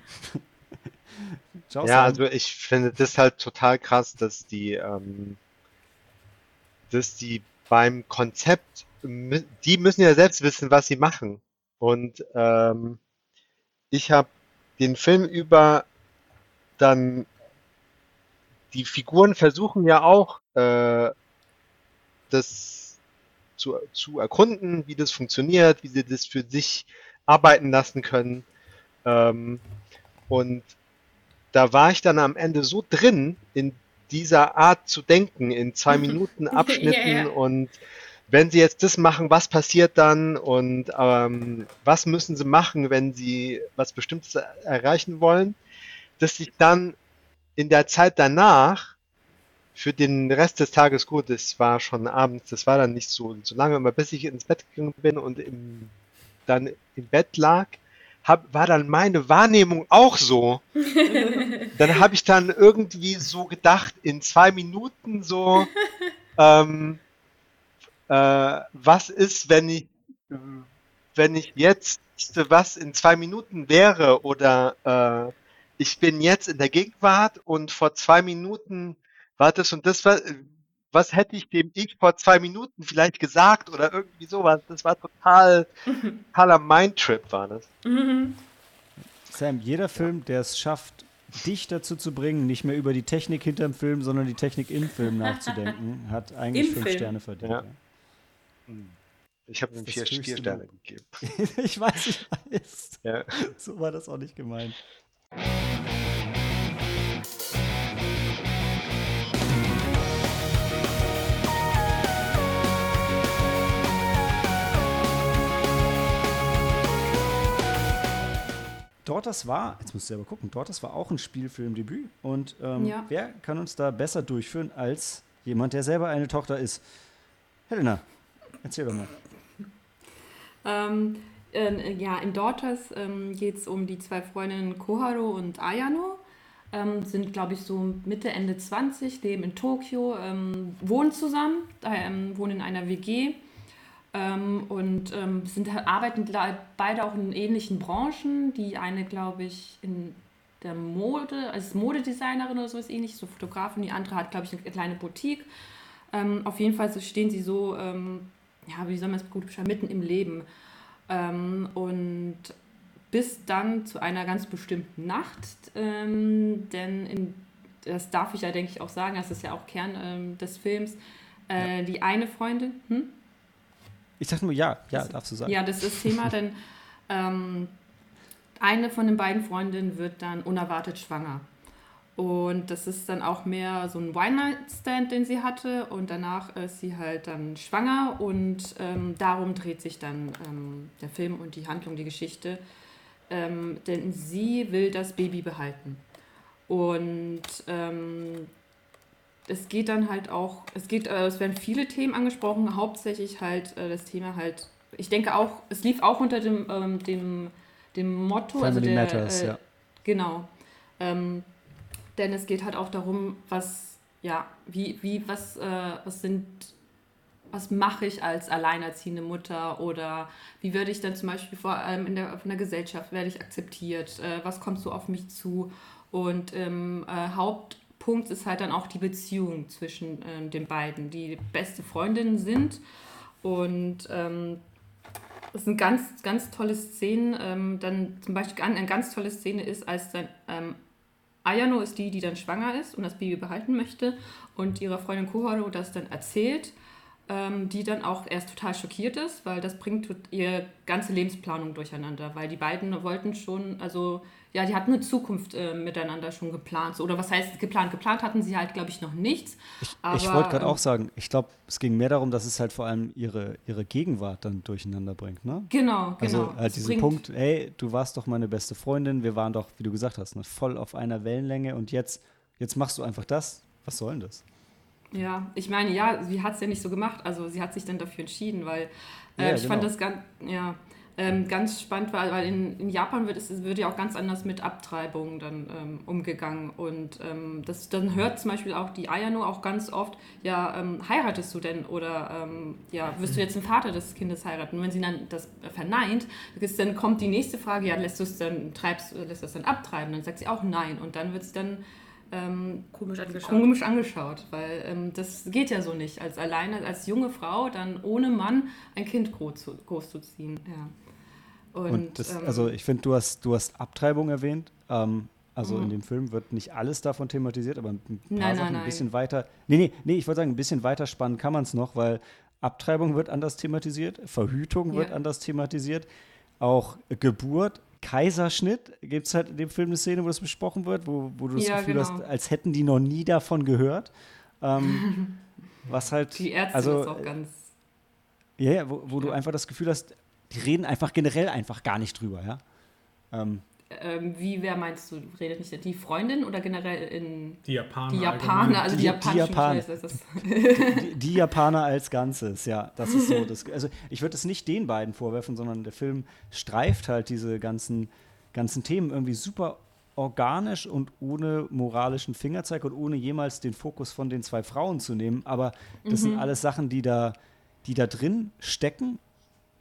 [LAUGHS] Ciao, Ja, Sam. also ich finde das halt total krass, dass die, ähm, dass die beim Konzept, die müssen ja selbst wissen, was sie machen. Und ähm, ich habe den Film über dann die Figuren versuchen ja auch äh, das zu, zu erkunden, wie das funktioniert, wie sie das für sich arbeiten lassen können. Ähm, und da war ich dann am Ende so drin in dieser Art zu denken, in zwei [LAUGHS] Minuten Abschnitten ja. und wenn sie jetzt das machen, was passiert dann und ähm, was müssen sie machen, wenn sie was Bestimmtes er- erreichen wollen, dass ich dann in der Zeit danach für den Rest des Tages gut, es war schon abends, das war dann nicht so, so lange, aber bis ich ins Bett gegangen bin und im, dann im Bett lag, hab, war dann meine Wahrnehmung auch so. [LAUGHS] dann habe ich dann irgendwie so gedacht, in zwei Minuten so, ähm, äh, was ist, wenn ich, wenn ich jetzt was in zwei Minuten wäre oder äh, ich bin jetzt in der Gegenwart und vor zwei Minuten war das und das war, was hätte ich dem ich vor zwei Minuten vielleicht gesagt oder irgendwie sowas. Das war total, [LAUGHS] totaler Mindtrip war das. Mhm. Sam, jeder Film, der es schafft, dich dazu zu bringen, nicht mehr über die Technik hinterm Film, sondern die Technik im Film [LAUGHS] nachzudenken, hat eigentlich Im fünf Film. Sterne verdient. Ja. Ich habe ihm vier, Sterne gegeben. [LAUGHS] Ich weiß, ich weiß. Ja. So war das auch nicht gemeint. Dort das war, jetzt musst du selber gucken, dort das war auch ein Spielfilmdebüt. Und ähm, Ja. wer kann uns da besser durchführen als jemand, der selber eine Tochter ist? Helena, erzähl doch mal. Ähm, äh, ja, in Daughters ähm, geht es um die zwei Freundinnen Koharu und Ayano. Ähm, sind, glaube ich, so Mitte, Ende 20, leben in Tokio, ähm, wohnen zusammen, ähm, wohnen in einer WG ähm, und ähm, sind, arbeiten beide auch in ähnlichen Branchen. Die eine, glaube ich, in der Mode, als Modedesignerin oder sowas ähnliches, so Fotografin. Die andere hat, glaube ich, eine kleine Boutique. Ähm, auf jeden Fall stehen sie so, ja, wie soll man es gut beschreiben, mitten im Leben. Ähm, und bis dann zu einer ganz bestimmten Nacht, ähm, denn in, das darf ich ja, denke ich, auch sagen, das ist ja auch Kern ähm, des Films, äh, die eine Freundin, hm? Ich dachte nur, ja, ja, darfst du sagen. Ja, das ist Thema, [LAUGHS] denn ähm, eine von den beiden Freundinnen wird dann unerwartet schwanger. Und das ist dann auch mehr so ein One-Night-Stand, den sie hatte. Und danach ist sie halt dann schwanger. Und ähm, darum dreht sich dann ähm, der Film und die Handlung, die Geschichte. Ähm, denn sie will das Baby behalten. Und ähm, es geht dann halt auch, es geht, äh, es werden viele Themen angesprochen, hauptsächlich halt äh, das Thema halt, ich denke auch, es lief auch unter dem, ähm, dem, dem Motto, also Family der, Matters, äh, ja. Genau. Ähm, denn es geht halt auch darum, was, ja, wie, wie, was, äh, was sind, was mache ich als alleinerziehende Mutter oder wie werde ich dann zum Beispiel vor allem in der, von der Gesellschaft, werde ich akzeptiert, äh, was kommt so auf mich zu und ähm, äh, Hauptpunkt ist halt dann auch die Beziehung zwischen ähm, den beiden, die beste Freundinnen sind und ähm, das sind ganz, ganz tolle Szenen. Ähm, dann zum Beispiel eine ganz tolle Szene ist, als dann ähm, Ayano ist die, die dann schwanger ist und das Baby behalten möchte und ihrer Freundin Koharu das dann erzählt, ähm, die dann auch erst total schockiert ist, weil das bringt ihre ganze Lebensplanung durcheinander, weil die beiden wollten schon, also ja, die hatten eine Zukunft äh, miteinander schon geplant. So, oder was heißt geplant? Geplant hatten sie halt, glaube ich, noch nichts. Ich, ich wollte gerade ähm, auch sagen, ich glaube, es ging mehr darum, dass es halt vor allem ihre, ihre Gegenwart dann durcheinander bringt, ne? Genau, genau. Also halt Es diesen bringt- Punkt, hey, du warst doch meine beste Freundin, wir waren doch, wie du gesagt hast, ne, voll auf einer Wellenlänge und jetzt, jetzt machst du einfach das. Was soll denn das? Ja, ich meine, ja, sie hat es ja nicht so gemacht. Also sie hat sich dann dafür entschieden, weil äh, Ja, ich fand genau. das ganz, ja, ähm, ganz spannend, weil, weil in, in Japan wird es wird ja auch ganz anders mit Abtreibungen dann ähm, umgegangen. Und ähm, das, dann hört zum Beispiel auch die Ayano auch ganz oft, ja, ähm, heiratest du denn? Oder ähm, ja, wirst du jetzt den Vater des Kindes heiraten? Und wenn sie dann das verneint, dann kommt die nächste Frage, ja, lässt du es dann, treibst, lässt du es dann abtreiben? Dann sagt sie auch nein. Und dann wird es dann ähm, Komisch angeschaut. komisch angeschaut, weil ähm, das geht ja so nicht, als alleine, als junge Frau dann ohne Mann ein Kind groß zu, großzuziehen. Ja. Und, Und, das, ähm, also ich finde, du hast, du hast Abtreibung erwähnt. Ähm, also Mhm. in dem Film wird nicht alles davon thematisiert, aber ein paar Nein, nein, Sachen ein nein. bisschen weiter. Nee, nee, nee, ich wollte sagen, ein bisschen weiter spannen kann man es noch, weil Abtreibung wird anders thematisiert, Verhütung wird Ja. anders thematisiert, auch Geburt. Kaiserschnitt gibt es halt in dem Film eine Szene, wo das besprochen wird, wo, wo du das Ja, Gefühl genau. hast, als hätten die noch nie davon gehört. Ähm, [LAUGHS] was halt, die Ärztin also, ist auch ganz. ja, ja, wo, wo du Ja. einfach das Gefühl hast, die reden einfach generell einfach gar nicht drüber, ja. Ähm, Ähm, wie, wer meinst du, redet nicht die Freundin oder generell in Die Japaner. die. Japaner, also die, Die- die japanischen Japaner. Scheiße, ist das. die, die Japaner als Ganzes, ja, das ist so. [LAUGHS] Das, also ich würde es nicht den beiden vorwerfen, sondern der Film streift halt diese ganzen, ganzen Themen irgendwie super organisch und ohne moralischen Fingerzeig und ohne jemals den Fokus von den zwei Frauen zu nehmen. Aber das sind alles Sachen, die da, die da drin stecken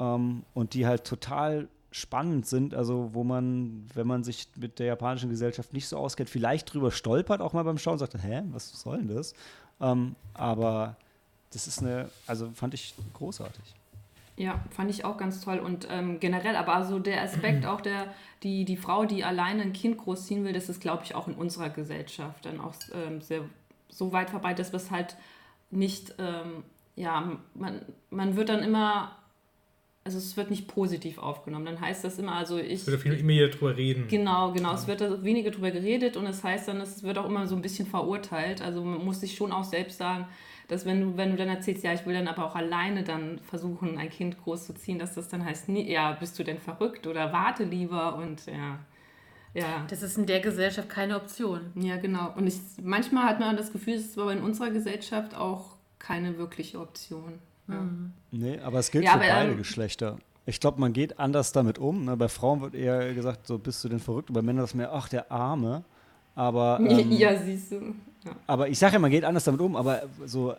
ähm, und die halt total spannend sind, also wo man, wenn man sich mit der japanischen Gesellschaft nicht so auskennt, vielleicht drüber stolpert, auch mal beim Schauen, sagt, hä, was soll denn das? Ähm, aber das ist eine, also fand ich großartig. Ja, fand ich auch ganz toll. Und ähm, generell, aber so der Aspekt auch der, die, die Frau, die alleine ein Kind großziehen will, das ist, glaube ich, auch in unserer Gesellschaft dann auch ähm, sehr so weit verbreitet, dass es halt nicht, ähm, ja, man, man wird dann immer, also es wird nicht positiv aufgenommen. Dann heißt das immer, also ich. Es wird auf jeden Fall immer wieder drüber reden. Genau, genau. Es wird da weniger drüber geredet und es heißt dann, es wird auch immer so ein bisschen verurteilt. Also man muss sich schon auch selbst sagen, dass wenn du, wenn du dann erzählst, ja, ich will dann aber auch alleine dann versuchen, ein Kind großzuziehen, dass das dann heißt, nee, ja, bist du denn verrückt oder warte lieber und ja. Ja, Das ist in der Gesellschaft keine Option. ja, genau. Und ich, manchmal hat man das Gefühl, es ist aber in unserer Gesellschaft auch keine wirkliche Option. Ja. Nee, aber es gilt Ja, für aber, beide ähm, Geschlechter. Ich glaube, man geht anders damit um. Ne? Bei Frauen wird eher gesagt, so bist du denn verrückt. Und bei Männern ist mehr, ach, der Arme. Aber, ähm, [LAUGHS] ja, siehst du. Ja. aber ich sage ja, man geht anders damit um. Aber so äh,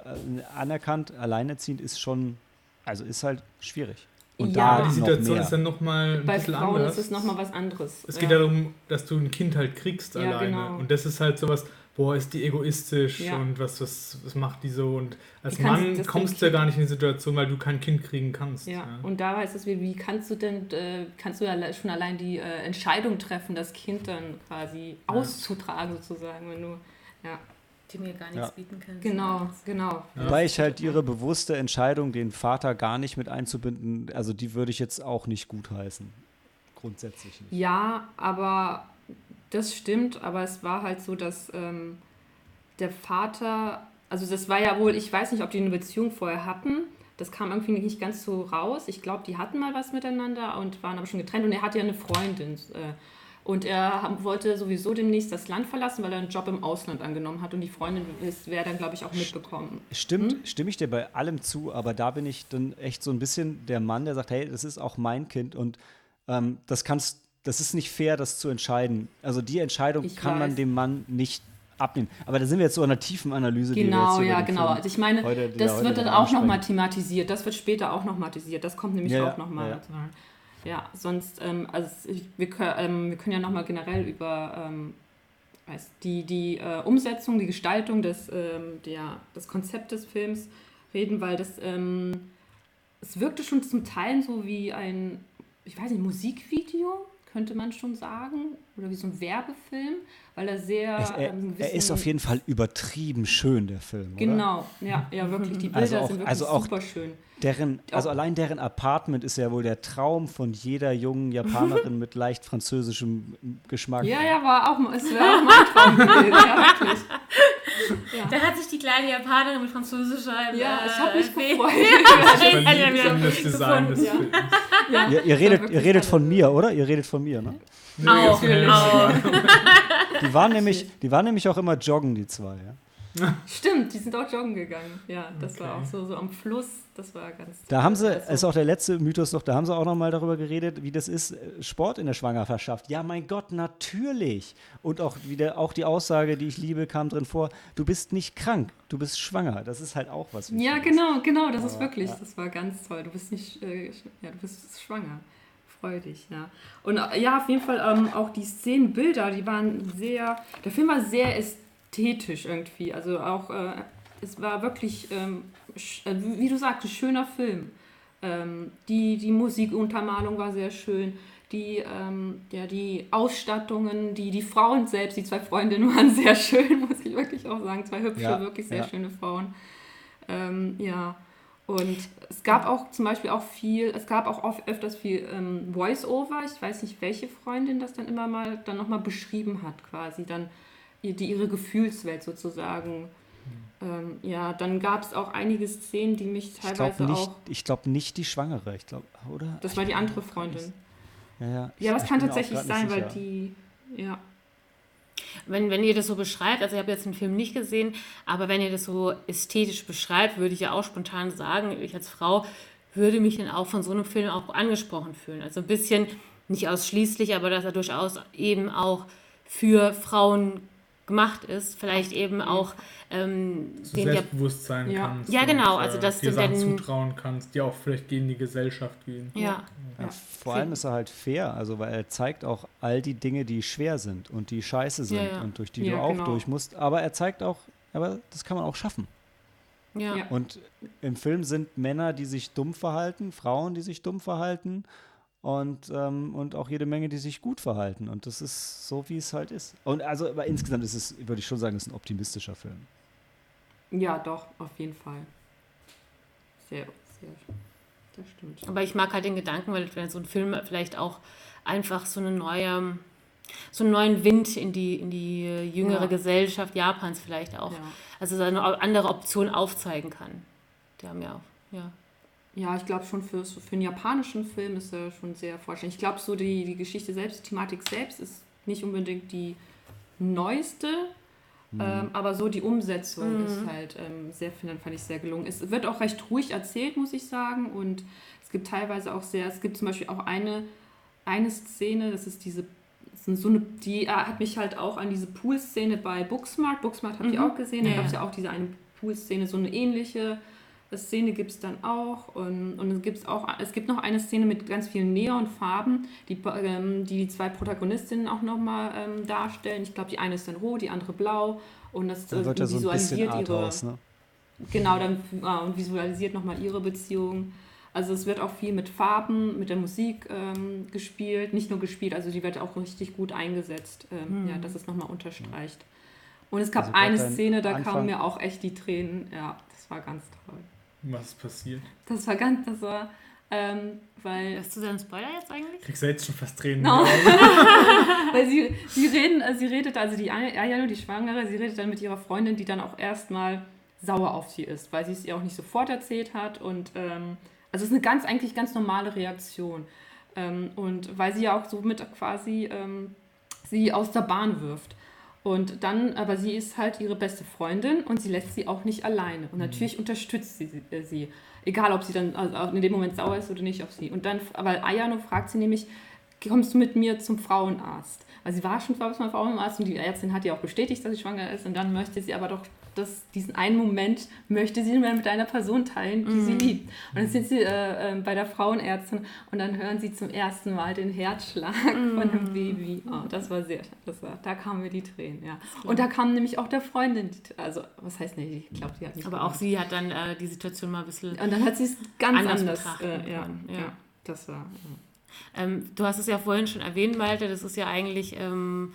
anerkannt, alleinerziehend ist schon, also ist halt schwierig. Und Ja. da Die noch Situation mehr. ist dann nochmal ein Bei bisschen Frauen anders. ist es nochmal was anderes. Es geht ja. darum, dass du ein Kind halt kriegst Ja, alleine. genau. Und das ist halt sowas, boah, ist die egoistisch Ja. und was, was, was macht die so? Und als kannst Mann kommst du ja gar nicht in die Situation, weil du kein Kind kriegen kannst. Ja, und da heißt es wie, wie kannst du denn, äh, kannst du ja schon allein die äh, Entscheidung treffen, das Kind dann quasi auszutragen sozusagen, wenn du, ja, Die mir gar nichts Ja. bieten können. genau, genau. Ja. Wobei ich halt ihre bewusste Entscheidung, den Vater gar nicht mit einzubinden, also die würde ich jetzt auch nicht gutheißen. Grundsätzlich nicht. Ja, aber das stimmt, aber es war halt so, dass ähm, der Vater, also das war ja wohl, ich weiß nicht, ob die eine Beziehung vorher hatten. Das kam irgendwie nicht ganz so raus. Ich glaube, die hatten mal was miteinander und waren aber schon getrennt. Und er hatte ja eine Freundin. Äh, und er wollte sowieso demnächst das Land verlassen, weil er einen Job im Ausland angenommen hat. Und die Freundin wäre dann, glaube ich, auch mitbekommen. Stimmt, hm? stimme ich dir bei allem zu, aber da bin ich dann echt so ein bisschen der Mann, der sagt, hey, das ist auch mein Kind und ähm, das kannst, das ist nicht fair, das zu entscheiden. Also die Entscheidung ich kann weiß. man dem Mann nicht abnehmen. Aber da sind wir jetzt so in einer tiefen Analyse. Genau, ja, genau. Also ich meine, heute, das wird dann auch nochmal thematisiert. Das wird später auch noch thematisiert. Das kommt nämlich ja, auch nochmal. Ja, ja. Ja, sonst, ähm, also wir, ähm, wir können ja nochmal generell über ähm, die, die äh, Umsetzung, die Gestaltung des, ähm, der, des Konzepts des Films reden, weil das, ähm, es wirkte schon zum Teil so wie ein, ich weiß nicht, Musikvideo, könnte man schon sagen, oder wie so ein Werbefilm, weil er sehr. Es, er, ähm, er, ist auf jeden Fall übertrieben schön, der Film. Genau, oder? ja, ja, wirklich. Die Bilder also auch, sind wirklich also auch super schön. Deren, also allein deren Apartment ist ja wohl der Traum von jeder jungen [LAUGHS] Japanerin mit leicht französischem Geschmack. Ja, ja, war auch, es war auch mein Traum ja, wirklich. [LAUGHS] Ja. Da hat sich die kleine Japanerin mit französischer. Ja, ich habe mich äh, gefreut. [LAUGHS] Ja, das Design des Films. Ja. Ihr, ihr, redet, ihr redet von mir, oder? Ihr redet von mir, ne? Nee, auch, auch. Die waren, nämlich, die waren nämlich auch immer joggen, die zwei, ja? [LAUGHS] Stimmt, die sind auch joggen gegangen. Ja, das okay. war auch so, so am Fluss. Das war ganz. Da haben sie, also, ist auch der letzte Mythos doch, da haben sie auch noch mal darüber geredet, wie das ist, äh, Sport in der Schwangerschaft. Ja, mein Gott, natürlich. Und auch wieder, auch die Aussage, die ich liebe, kam drin vor, du bist nicht krank, du bist schwanger. Das ist halt auch was. Ja, genau, genau, das Aber, ist wirklich, ja. das war ganz toll. Du bist nicht, äh, ja, du bist schwanger. Freudig, ja. Und äh, ja, auf jeden Fall ähm, auch die Szenenbilder, die waren sehr, der Film war sehr ästhetisch ästhetisch irgendwie. Also auch, äh, es war wirklich, ähm, äh, wie du sagst, ein schöner Film. Ähm, die, die Musikuntermalung war sehr schön. Die, ähm, ja, die Ausstattungen, die, die Frauen selbst, die zwei Freundinnen [LAUGHS] waren sehr schön, muss ich wirklich auch sagen. Zwei hübsche, ja, wirklich sehr ja. schöne Frauen. Ähm, ja. Und es gab auch zum Beispiel auch viel, es gab auch oft öfters viel ähm, Voice-Over. Ich weiß nicht, welche Freundin das dann immer mal dann nochmal beschrieben hat, quasi. Dann die, ihre Gefühlswelt sozusagen. Ähm, ja, dann gab es auch einige Szenen, die mich teilweise ich nicht, auch. Ich glaube nicht die Schwangere, ich glaube, oder? Das war die andere Freundin. Ja, ja. ja, das kann tatsächlich sein, weil die. Ja. Wenn, wenn ihr das so beschreibt, also ich habe jetzt den Film nicht gesehen, aber wenn ihr das so ästhetisch beschreibt, würde ich ja auch spontan sagen, ich als Frau würde mich dann auch von so einem Film auch angesprochen fühlen. Also ein bisschen, nicht ausschließlich, aber dass er durchaus eben auch für Frauen gemacht ist, vielleicht eben auch ähm, so den selbstbewusst sein ja. kannst. Ja, genau. also, dass dir Sachen zutrauen kannst, die auch vielleicht gegen die Gesellschaft gehen. Ja. ja. ja. Vor allem ist er halt fair, also weil er zeigt auch all die Dinge, die schwer sind und die scheiße sind und durch die du auch genau. durch musst. Aber er zeigt auch, aber das kann man auch schaffen. Ja. Und im Film sind Männer, die sich dumm verhalten, Frauen, die sich dumm verhalten und, ähm, und auch jede Menge, die sich gut verhalten. Und das ist so, wie es halt ist. Und also, aber insgesamt ist es, würde ich schon sagen, ist ein optimistischer Film. Ja, doch, auf jeden Fall. Sehr, sehr, das stimmt. Aber ich mag halt den Gedanken, weil wenn so ein Film vielleicht auch einfach so eine neue, so einen neuen Wind in die, in die jüngere ja. Gesellschaft Japans vielleicht auch, ja. also eine andere Option aufzeigen kann. Die haben ja auch, ja. Ja, ich glaube schon für, für einen japanischen Film ist er schon sehr vorstellig. Ich glaube, so die, die Geschichte selbst, die Thematik selbst ist nicht unbedingt die neueste, mhm. ähm, aber so die Umsetzung mhm. ist halt ähm, sehr, fand ich sehr gelungen. Es wird auch recht ruhig erzählt, muss ich sagen. Und es gibt teilweise auch sehr, es gibt zum Beispiel auch eine, eine Szene, das ist diese so eine, die äh, hat mich halt auch an diese Pool-Szene bei Booksmart. Booksmart habt ihr mhm. auch gesehen. Da gab es ja auch diese eine Pool-Szene, so eine ähnliche Szene gibt es dann auch und, und es, gibt's auch, es gibt noch eine Szene mit ganz vielen Neonfarben, die ähm, die, die zwei Protagonistinnen auch nochmal ähm, darstellen. Ich glaube, die eine ist dann rot, die andere blau und das dann wird äh, visualisiert so ihre. Aus, ne? Genau, dann äh, und visualisiert nochmal ihre Beziehung. Also es wird auch viel mit Farben, mit der Musik ähm, gespielt, nicht nur gespielt, also die wird auch richtig gut eingesetzt, ähm, hm. ja, dass es nochmal unterstreicht. Und es gab also eine Szene, da kamen mir auch echt die Tränen, ja, das war ganz toll. Was ist passiert? Das war ganz, das war, Ähm, weil Hast du da einen Spoiler jetzt eigentlich? Kriegst du jetzt schon fast Tränen? No. [LAUGHS] Weil sie, sie reden, äh, sie redet, also die Ay- Ayano, die Schwangere, sie redet dann mit ihrer Freundin, die dann auch erstmal sauer auf sie ist, weil sie es ihr auch nicht sofort erzählt hat. Und ähm, also es ist eine ganz, eigentlich ganz normale Reaktion. Ähm, und weil sie ja auch somit quasi ähm, sie aus der Bahn wirft. Und dann, aber sie ist halt ihre beste Freundin und sie lässt sie auch nicht alleine. Und natürlich unterstützt sie, sie, äh, sie. Egal, ob sie dann also in dem Moment sauer ist oder nicht auf sie. Und dann, aber Ayano fragt sie nämlich, kommst du mit mir zum Frauenarzt? Weil sie war schon beim Frauenarzt und die Ärztin hat ja auch bestätigt, dass sie schwanger ist. Und dann möchte sie aber doch das, diesen einen Moment, möchte sie mal mit einer Person teilen, die sie liebt. Und dann sind sie äh, äh, bei der Frauenärztin und dann hören sie zum ersten Mal den Herzschlag von einem Baby. Oh, das war sehr, das war, da kamen mir die Tränen, ja. Und da kam nämlich auch der Freundin, die, also was heißt nicht, ich glaube, die hat nicht Aber auch sie hat dann äh, die Situation mal ein bisschen. Und dann hat sie es ganz Anders anders, betrachten äh, ja, ja. ja. das war. Ähm, du hast es ja vorhin schon erwähnt, Malte, das ist ja eigentlich ähm,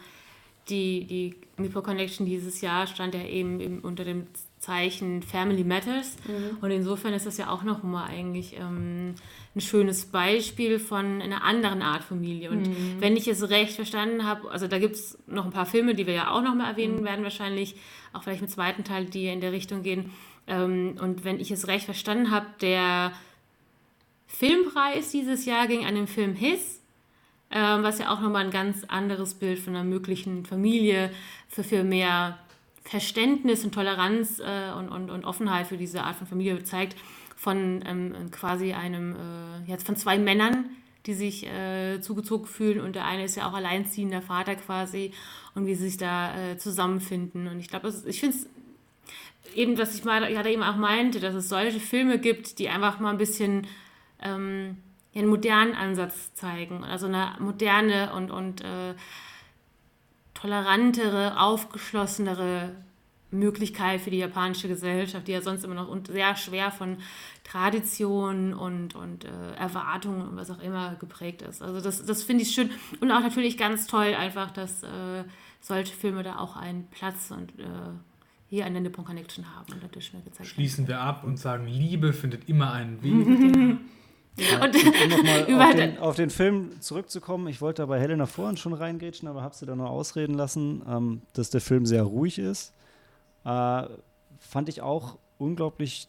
die, die Mipo Connection dieses Jahr stand ja eben im, unter dem Zeichen Family Matters. Und insofern ist das ja auch nochmal eigentlich ähm, ein schönes Beispiel von einer anderen Art Familie. Und wenn ich es recht verstanden habe, also da gibt es noch ein paar Filme, die wir ja auch nochmal erwähnen werden, wahrscheinlich, auch vielleicht im zweiten Teil, die in der Richtung gehen. Ähm, und wenn ich es recht verstanden habe, der Filmpreis dieses Jahr ging an den Film His, ähm, was ja auch nochmal ein ganz anderes Bild von einer möglichen Familie für, für mehr Verständnis und Toleranz äh, und, und, und Offenheit für diese Art von Familie zeigt, von ähm, quasi einem, äh, jetzt von zwei Männern, die sich äh, zugezogen fühlen und der eine ist ja auch alleinziehender Vater quasi und wie sie sich da äh, zusammenfinden. Und ich glaube, ich finde es eben, was ich mal ja, eben auch meinte, dass es solche Filme gibt, die einfach mal ein bisschen ähm, einen modernen Ansatz zeigen. Also eine moderne und, und äh, tolerantere, aufgeschlossenere Möglichkeit für die japanische Gesellschaft, die ja sonst immer noch und sehr schwer von Tradition und, und äh, Erwartungen und was auch immer geprägt ist. Also das, das finde ich schön und auch natürlich ganz toll einfach, dass äh, solche Filme da auch einen Platz und äh, hier an der Nippon Connection haben und mir gezeigt Schließen wir ab und sagen, Liebe findet immer einen Weg. [LAUGHS] Und Um nochmal [LAUGHS] auf, den, auf den Film zurückzukommen, ich wollte da bei Helena vorhin schon reingrätschen, aber habe sie dann nur ausreden lassen, ähm, dass der Film sehr ruhig ist. Äh, fand ich auch unglaublich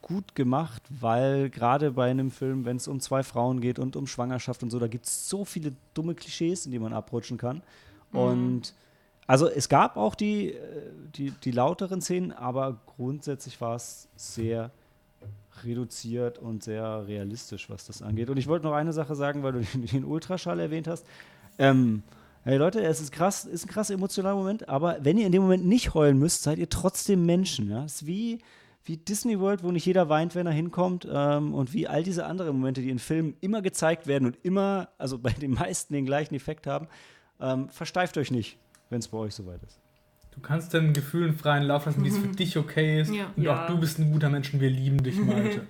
gut gemacht, weil gerade bei einem Film, wenn es um zwei Frauen geht und um Schwangerschaft und so, da gibt es so viele dumme Klischees, in die man abrutschen kann. Und also es gab auch die, äh, die, die lauteren Szenen, aber grundsätzlich war es sehr reduziert und sehr realistisch, was das angeht. Und ich wollte noch eine Sache sagen, weil du [LAUGHS] den, Ultraschall erwähnt hast. Ähm, hey Leute, es ist krass, ist ein krass emotionaler Moment, aber wenn ihr in dem Moment nicht heulen müsst, seid ihr trotzdem Menschen. Ja? Es ist wie, wie Disney World, wo nicht jeder weint, wenn er hinkommt, ähm, und wie all diese anderen Momente, die in Filmen immer gezeigt werden und immer, also bei den meisten den gleichen Effekt haben. Ähm, versteift euch nicht, wenn es bei euch soweit ist. Du kannst deinen Gefühlen freien Lauf lassen, wie es für dich okay ist. Ja. Und Ja. auch du bist ein guter Mensch und wir lieben dich, [LAUGHS] Malte.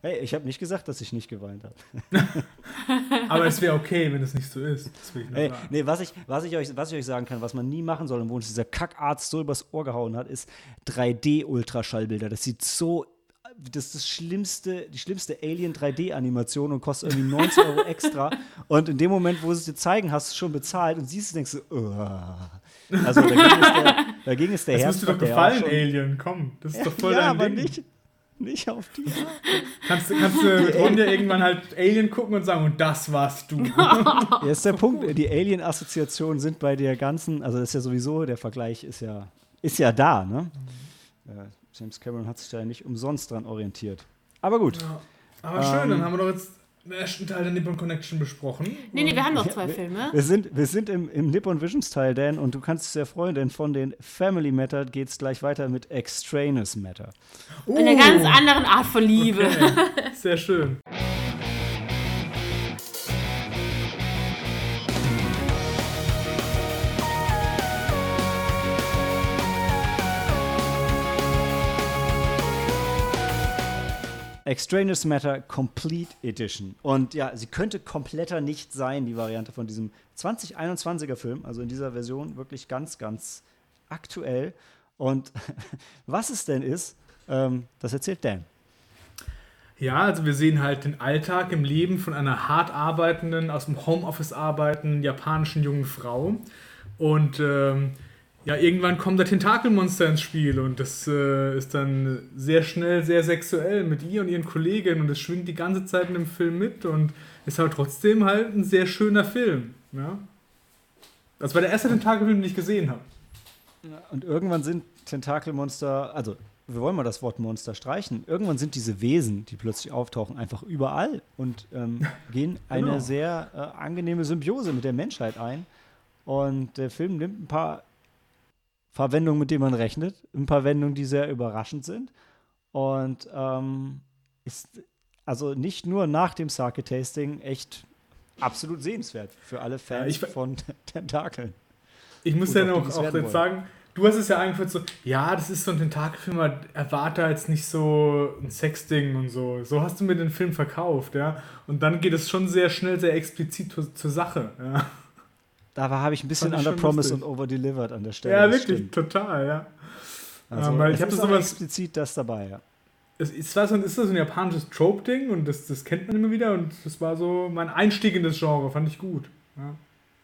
Hey, ich habe nicht gesagt, dass ich nicht geweint habe. [LAUGHS] Aber es wäre okay, wenn es nicht so ist. Das will ich nur Ey, sagen. nee, was ich, was, ich euch, was ich euch sagen kann, was man nie machen soll und wo uns dieser Kackarzt so übers Ohr gehauen hat, ist 3D-Ultraschallbilder. Das sieht so. Das ist das schlimmste, die schlimmste Alien-3D-Animation und kostet irgendwie 90 Euro extra. Und in dem Moment, wo sie es dir zeigen, hast du es schon bezahlt und siehst es, denkst du, "Uah." Also dagegen ist der, [LAUGHS] dagegen ist der Das Herz. müsste doch gefallen, Alien. Komm, das ist doch voll ja, dein aber Ding. nicht, nicht auf die Art. Kannst, du- kannst du mit [LAUGHS] Ronja irgendwann halt Alien gucken und sagen, und das warst du. [LAUGHS] Ja, ist der Punkt. Die Alien-Assoziationen sind bei der ganzen, also das ist ja sowieso, der Vergleich ist ja, ist ja da, ne? Äh, James Cameron hat sich da ja nicht umsonst dran orientiert. Aber gut. Ja. Aber schön, dann haben wir doch jetzt den ersten Teil der Nippon Connection besprochen. Nee, nee, wir haben noch zwei Filme. Wir sind, wir sind im, im Nippon Visions Teil, Dan, und du kannst dich sehr freuen, denn von den Family Matter geht es gleich weiter mit Extraneous Matter. Eine ganz anderen Art von Liebe. Okay. Sehr schön. [LAUGHS] Extraneous Matter Complete Edition. Und ja, sie könnte kompletter nicht sein, die Variante von diesem 2021er Film. Also in dieser Version wirklich ganz, ganz aktuell. Und [LAUGHS] was es denn ist, ähm, das erzählt Dan. Ja, also wir sehen halt den Alltag im Leben von einer hart arbeitenden, aus dem Homeoffice arbeitenden japanischen jungen Frau. Und ähm, ja, irgendwann kommt der Tentakelmonster ins Spiel und das äh, ist dann sehr schnell sehr sexuell mit ihr und ihren Kollegen und es schwingt die ganze Zeit in dem Film mit und ist halt trotzdem halt ein sehr schöner Film. Ja? Das war der erste Tentakelfilm, den ich gesehen habe. Und irgendwann sind Tentakelmonster, also wir wollen mal das Wort Monster streichen. Irgendwann sind diese Wesen, die plötzlich auftauchen, einfach überall und ähm, [LAUGHS] gehen eine genau. sehr äh, angenehme Symbiose mit der Menschheit ein. Und der Film nimmt ein paar, paar Wendungen, mit denen man rechnet, ein paar Wendungen, die sehr überraschend sind. Und ähm, ist also nicht nur nach dem Sake-Tasting echt absolut sehenswert für alle Fans ja, von [LAUGHS] Tentakeln. Ich muss ja noch auch jetzt sagen, du hast es ja eingeführt so, ja, das ist so ein Tentakelfilm, erwarte jetzt nicht so ein Sexding und so. So hast du mir den Film verkauft, ja. Und dann geht es schon sehr schnell, sehr explizit zur, zur Sache, ja. Da habe ich ein bisschen under promise und over delivered an der Stelle. Ja, wirklich, stimmt. total, ja. Also, ähm, weil ich habe so was explizit das dabei, ja. Es ist, so ein, ist das ein japanisches Trope-Ding und das, das kennt man immer wieder und das war so mein Einstieg in das Genre, fand ich gut. Ja.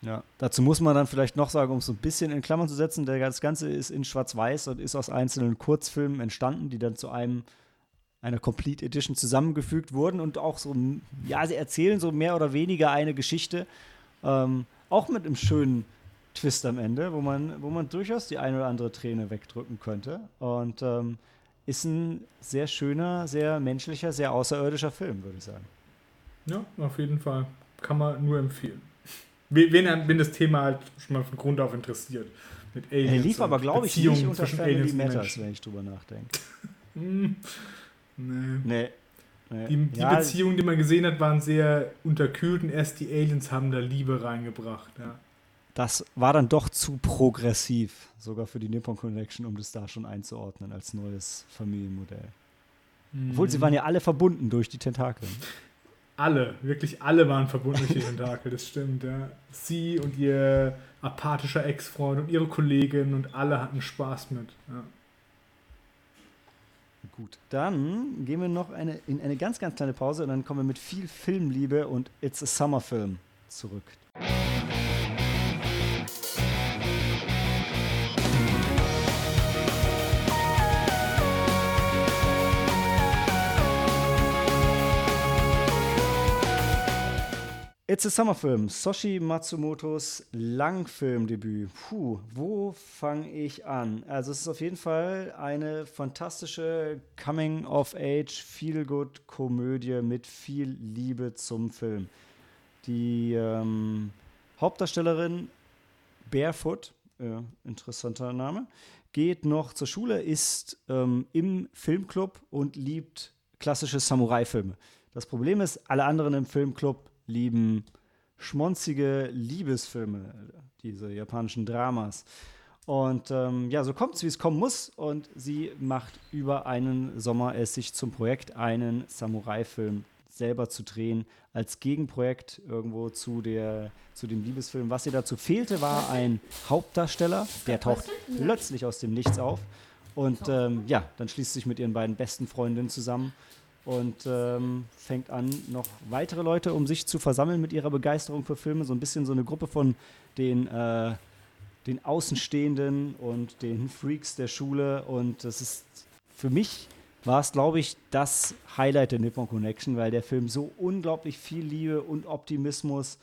Ja, dazu muss man dann vielleicht noch sagen, um es so ein bisschen in Klammern zu setzen, das Ganze ist in Schwarz-Weiß und ist aus einzelnen Kurzfilmen entstanden, die dann zu einem einer Complete Edition zusammengefügt wurden und auch so, ja, sie erzählen so mehr oder weniger eine Geschichte, ähm, auch mit einem schönen Twist am Ende, wo man, wo man durchaus die eine oder andere Träne wegdrücken könnte. Und ähm, ist ein sehr schöner, sehr menschlicher, sehr außerirdischer Film, würde ich sagen. Ja, auf jeden Fall. Kann man nur empfehlen. Wen, wen das Thema halt schon mal von Grund auf interessiert. Mit Aliens. Er lief aber, glaube ich, nicht unter Family Matters, wenn ich drüber nachdenke. [LAUGHS] hm, nee. nee. Nee. Die, die ja, Beziehungen, die man gesehen hat, waren sehr unterkühlt und erst die Aliens haben da Liebe reingebracht. Ja. Das war dann doch zu progressiv, sogar für die Nippon Connection, um das da schon einzuordnen als neues Familienmodell. Mhm. Obwohl sie waren ja alle verbunden durch die Tentakel. Alle, wirklich alle waren verbunden mit den Tentakel, das stimmt, ja. Sie und ihr apathischer Ex-Freund und ihre Kollegin und alle hatten Spaß mit, ja. Gut, dann gehen wir noch eine, in eine ganz, ganz kleine Pause und dann kommen wir mit viel Filmliebe und It's a Summer Film zurück. It's a Summer Film, Soshi Matsumotos Langfilmdebüt. Puh, wo fange ich an? Also es ist auf jeden Fall eine fantastische Coming-of-Age, Feel-Good-Komödie mit viel Liebe zum Film. Die ähm, Hauptdarstellerin Barefoot, äh, interessanter Name, geht noch zur Schule, ist ähm, im Filmclub und liebt klassische Samurai-Filme. Das Problem ist, alle anderen im Filmclub lieben schmonzige Liebesfilme, diese japanischen Dramas. Und ähm, ja, so kommt es, wie es kommen muss. Und sie macht über einen Sommer es sich zum Projekt, einen Samurai-Film selber zu drehen, als Gegenprojekt irgendwo zu, der, zu dem Liebesfilm. Was ihr dazu fehlte, war ein Hauptdarsteller, der taucht plötzlich aus dem Nichts auf. Und ähm, ja, dann schließt sich mit ihren beiden besten Freundinnen zusammen und ähm, fängt an, noch weitere Leute um sich zu versammeln mit ihrer Begeisterung für Filme. So ein bisschen so eine Gruppe von den, äh, den Außenstehenden und den Freaks der Schule. Und das ist für mich war es, glaube ich, das Highlight der Nippon Connection, weil der Film so unglaublich viel Liebe und Optimismus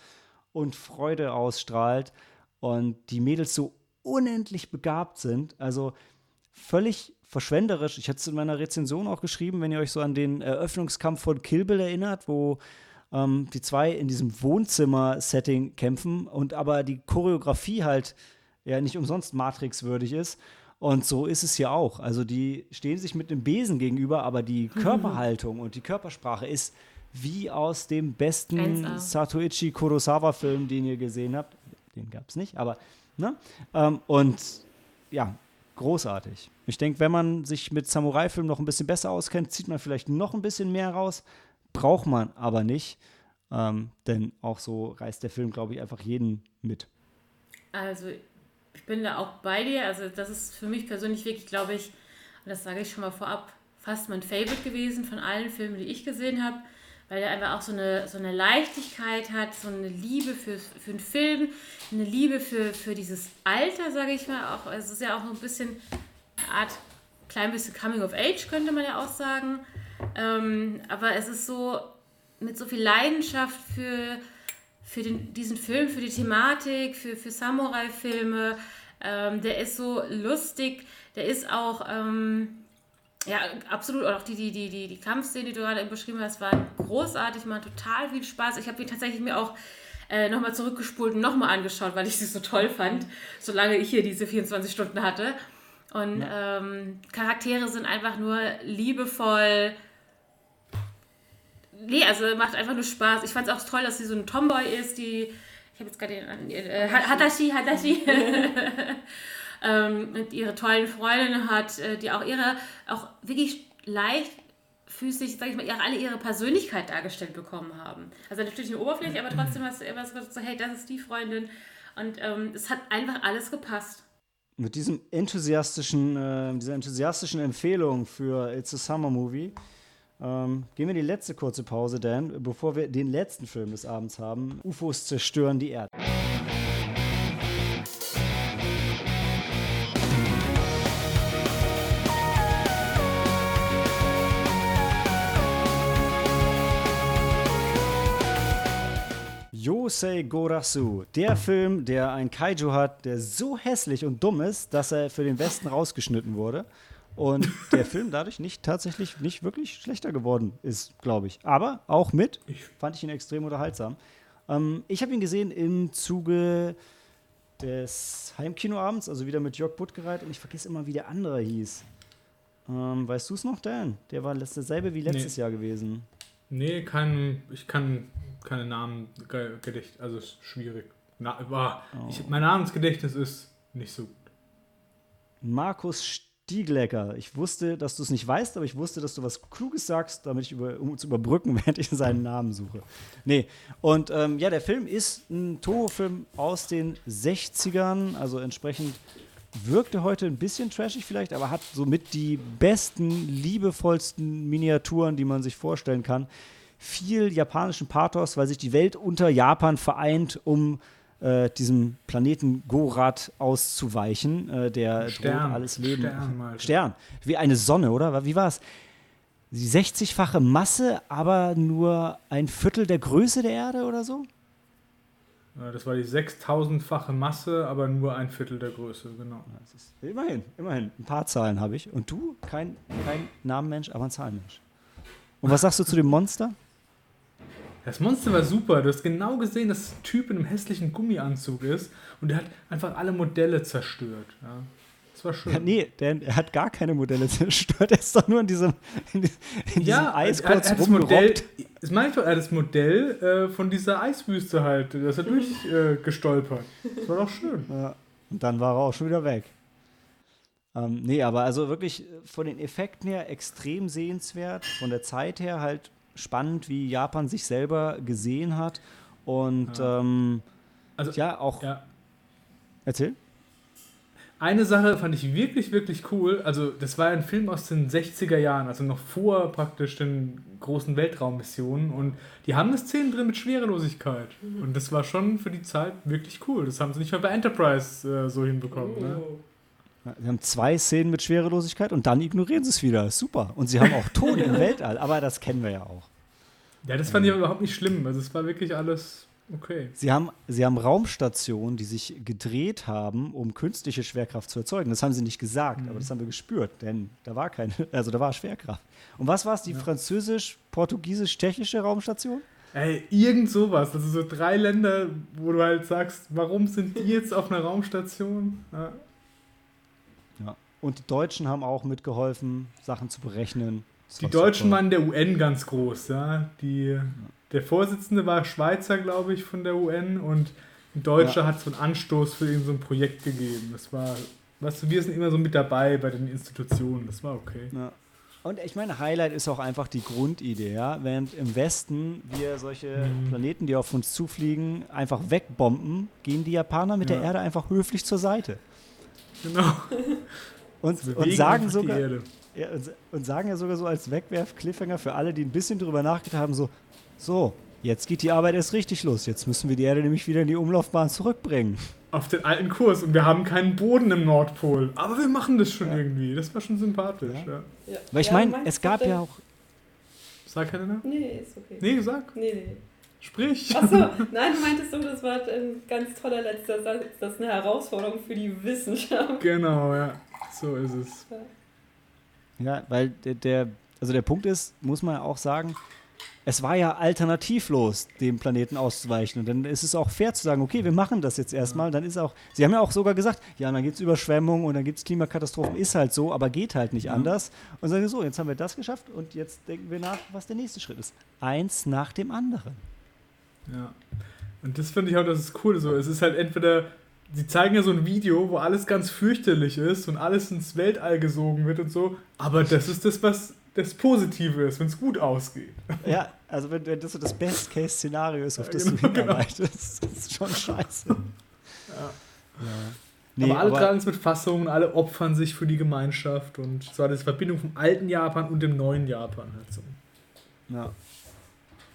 und Freude ausstrahlt und die Mädels so unendlich begabt sind. Also völlig verschwenderisch. Ich hatte es in meiner Rezension auch geschrieben, wenn ihr euch so an den Eröffnungskampf von Kill Bill erinnert, wo ähm, die zwei in diesem Wohnzimmer-Setting kämpfen und aber die Choreografie halt ja nicht umsonst Matrix-würdig ist. Und so ist es hier auch. Also die stehen sich mit einem Besen gegenüber, aber die Körperhaltung und die Körpersprache ist wie aus dem besten Satoichi Kurosawa-Film, den ihr gesehen habt. Den gab es nicht, aber ne? Ähm, und ja, großartig. Ich denke, wenn man sich mit Samurai-Filmen noch ein bisschen besser auskennt, zieht man vielleicht noch ein bisschen mehr raus. Braucht man aber nicht. Ähm, denn auch so reißt der Film, glaube ich, einfach jeden mit. Also, ich bin da auch bei dir. Also, das ist für mich persönlich wirklich, glaube ich, und das sage ich schon mal vorab, fast mein Favorite gewesen von allen Filmen, die ich gesehen habe, weil er einfach auch so eine, so eine Leichtigkeit hat, so eine Liebe für, für den Film, eine Liebe für, für dieses Alter, sage ich mal. Auch, es ist ja auch ein bisschen eine Art, klein bisschen Coming of Age, könnte man ja auch sagen. Ähm, aber es ist so mit so viel Leidenschaft für, für den, diesen Film, für die Thematik, für, für Samurai-Filme. Ähm, der ist so lustig, der ist auch, ähm, ja, absolut, auch die, die, die, die, die Kampfszene, die du gerade beschrieben hast, war großartig, macht total viel Spaß. Ich habe die tatsächlich mir auch äh, nochmal zurückgespult und nochmal angeschaut, weil ich sie so toll fand, solange ich hier diese 24 Stunden hatte. Und ja. ähm, Charaktere sind einfach nur liebevoll, nee, also macht einfach nur Spaß. Ich fand es auch toll, dass sie so ein Tomboy ist, die, ich habe jetzt gerade den, äh, Hadashi, Hadashi, [LAUGHS] ähm, und ihre tollen Freundinnen hat, äh, die auch ihre, auch wirklich leichtfüßig, sag ich mal, alle ihre Persönlichkeit dargestellt bekommen haben. Also natürlich eine Oberfläche, aber trotzdem was, was so, hey, das ist die Freundin. Und ähm, es hat einfach alles gepasst. Mit diesem enthusiastischen, äh, dieser enthusiastischen Empfehlung für It's a Summer Movie ähm, gehen wir die letzte kurze Pause, Dan, bevor wir den letzten Film des Abends haben. UFOs zerstören die Erde. Yosei Gorasu, der Film, der ein Kaiju hat, der so hässlich und dumm ist, dass er für den Westen rausgeschnitten wurde. Und der Film dadurch nicht tatsächlich nicht wirklich schlechter geworden ist, glaube ich. Aber auch mit, fand ich ihn extrem unterhaltsam. Ähm, ich habe ihn gesehen im Zuge des Heimkinoabends, also wieder mit Jörg Buttgereit und ich vergesse immer, wie der andere hieß. Ähm, weißt du es noch, Dan? Der war dasselbe wie letztes nee. Jahr gewesen. Nee, kein, ich kann keine Namen Gedicht, also ist schwierig. Na, oh. ich, mein Namensgedächtnis ist nicht so gut. Markus Stieglecker. Ich wusste, dass du es nicht weißt, aber ich wusste, dass du was Kluges sagst, damit ich über, um zu überbrücken, [LAUGHS] während ich seinen Namen suche. Nee, und ähm, ja, der Film ist ein Toho-Film aus den 60ern, also entsprechend wirkte heute ein bisschen trashig vielleicht, aber hat somit die besten, liebevollsten Miniaturen, die man sich vorstellen kann. Viel japanischen Pathos, weil sich die Welt unter Japan vereint, um äh, diesem Planeten Gorat auszuweichen, äh, der Stern, alles Leben. Stern, Stern, wie eine Sonne, oder? Wie war es? Die 60-fache Masse, aber nur ein Viertel der Größe der Erde oder so? Das war die 6000-fache Masse, aber nur ein Viertel der Größe, genau. immerhin, immerhin. Ein paar Zahlen habe ich. Und du? Kein, kein Namenmensch, aber ein Zahlenmensch. Und was sagst du zu dem Monster? Das Monster war super. Du hast genau gesehen, dass ein Typ in einem hässlichen Gummianzug ist und der hat einfach alle Modelle zerstört. Ja. Das war schön. Ja, nee, der, er hat gar keine Modelle [LAUGHS] zerstört. Er ist doch nur in diesem, in diesem ja, Eis kurz er, er Modell, ich doch, er hat das Modell äh, von dieser Eiswüste halt, das er durchgestolpert. Äh, das war doch schön. Ja. Und dann war er auch schon wieder weg. Ähm, nee, aber also wirklich von den Effekten her extrem sehenswert, von der Zeit her halt spannend, wie Japan sich selber gesehen hat. Und ja, ähm, also, ja auch. Ja. Erzähl. Eine Sache fand ich wirklich, wirklich cool. Also, das war ein Film aus den 60er Jahren, also noch vor praktisch den großen Weltraummissionen. Und die haben eine Szene drin mit Schwerelosigkeit. Mhm. Und das war schon für die Zeit wirklich cool. Das haben sie nicht mal bei Enterprise äh, so hinbekommen. Ne? Oh. Ne? Sie haben zwei Szenen mit Schwerelosigkeit und dann ignorieren sie es wieder. Super. Und sie haben auch [LAUGHS] Ton im Weltall, aber das kennen wir ja auch. Ja, das fand ich aber überhaupt nicht schlimm. Also es war wirklich alles okay. Sie haben, sie haben Raumstationen, die sich gedreht haben, um künstliche Schwerkraft zu erzeugen. Das haben sie nicht gesagt, mhm. aber das haben wir gespürt, denn da war keine, [LAUGHS] also da war Schwerkraft. Und was war es? Die ja. französisch, portugiesisch, tschechische Raumstation? Ey, irgend sowas. Also so drei Länder, wo du halt sagst, warum sind die jetzt auf einer Raumstation? Ja. Und die Deutschen haben auch mitgeholfen, Sachen zu berechnen. Die Deutschen waren der UN ganz groß, ja. Die, der Vorsitzende war Schweizer, glaube ich, von der UN und ein Deutscher ja. hat so einen Anstoß für irgendein so ein Projekt gegeben. Das war, weißt du, wir sind immer so mit dabei bei den Institutionen. Das war okay. Ja. Und ich meine, Highlight ist auch einfach die Grundidee, ja. Während im Westen wir solche mhm. Planeten, die auf uns zufliegen, einfach wegbomben, gehen die Japaner mit ja. der Erde einfach höflich zur Seite. Genau. [LAUGHS] Und, und sagen sogar, Ja, und, und sagen ja sogar so als Wegwerf-Cliffhanger für alle, die ein bisschen drüber nachgedacht haben, so, so, jetzt geht die Arbeit erst richtig los. Jetzt müssen wir die Erde nämlich wieder in die Umlaufbahn zurückbringen. Auf den alten Kurs und wir haben keinen Boden im Nordpol. Aber wir machen das schon irgendwie. Das war schon sympathisch, ja. Ja. Weil ich Ja, meine, es gab ja auch. Sag Helena. Nee, ist okay. Nee, sag. Nee, nee. Sprich. Achso, nein, du meintest so, das war ein ganz toller letzter Satz. Das ist eine Herausforderung für die Wissenschaft. Genau, ja. So ist es. Ja, weil der, der, also der Punkt ist, muss man auch sagen, es war ja alternativlos, dem Planeten auszuweichen. Und dann ist es auch fair zu sagen, okay, wir machen das jetzt erstmal. Dann ist auch, sie haben ja auch sogar gesagt, ja, dann gibt es Überschwemmungen und dann gibt es Klimakatastrophen, ist halt so, aber geht halt nicht anders. Und sagen so, jetzt haben wir das geschafft und jetzt denken wir nach, was der nächste Schritt ist. Eins nach dem anderen. Ja. Und das finde ich auch, das ist cool. So, es ist halt entweder, sie zeigen ja so ein Video, wo alles ganz fürchterlich ist und alles ins Weltall gesogen wird und so. Aber das ist das, was das Positive ist, wenn es gut ausgeht. Ja, also wenn, wenn das so das Best-Case-Szenario ist, auf das genau, du hinarbeitest, das ist schon scheiße. Ja. Nee, aber alle tragen es mit Fassung, alle opfern sich für die Gemeinschaft und so hat es Verbindung vom alten Japan und dem neuen Japan halt so. Ja.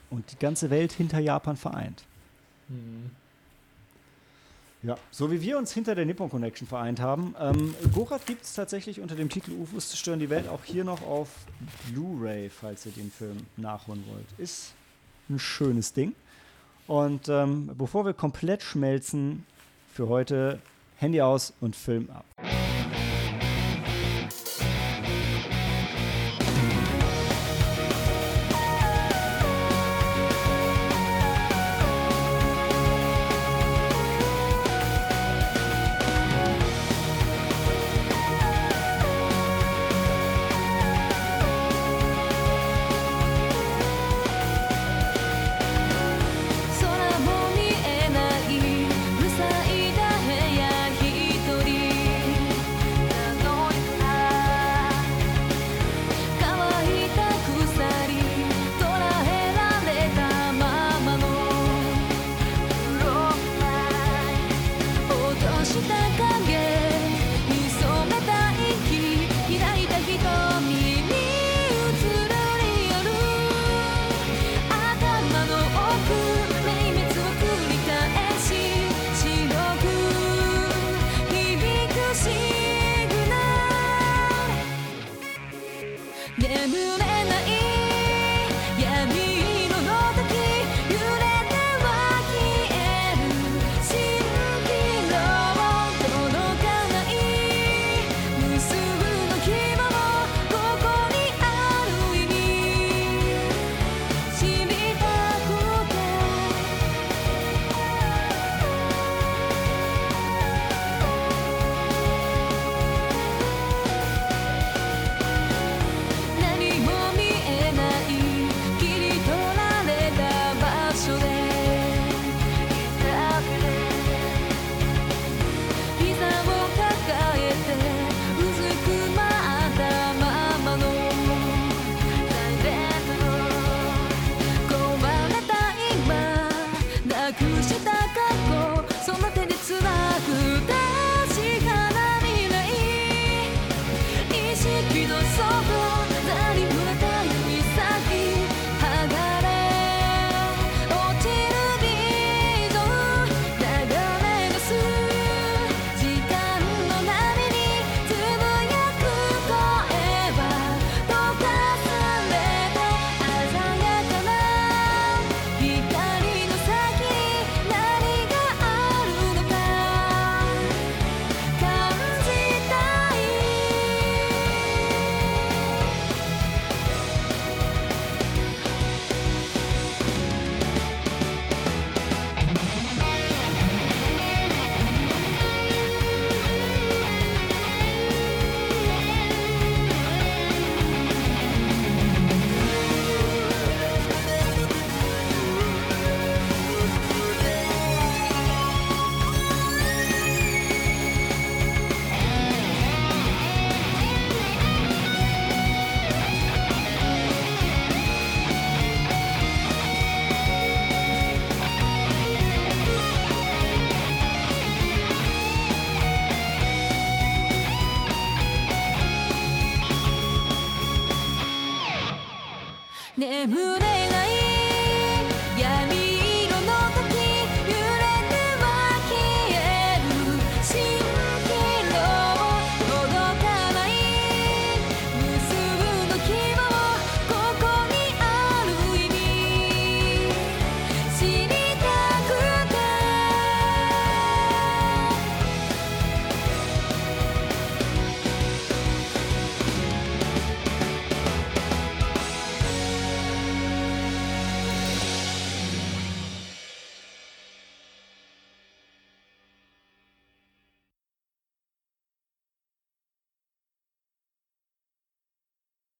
Und die ganze Welt hinter Japan vereint. Ja, so wie wir uns hinter der Nippon Connection vereint haben. Ähm, Gorat gibt es tatsächlich unter dem Titel UFOs zerstören die Welt auch hier noch auf Blu-ray, falls ihr den Film nachholen wollt. Ist ein schönes Ding. Und ähm, bevor wir komplett schmelzen, für heute Handy aus und Film ab.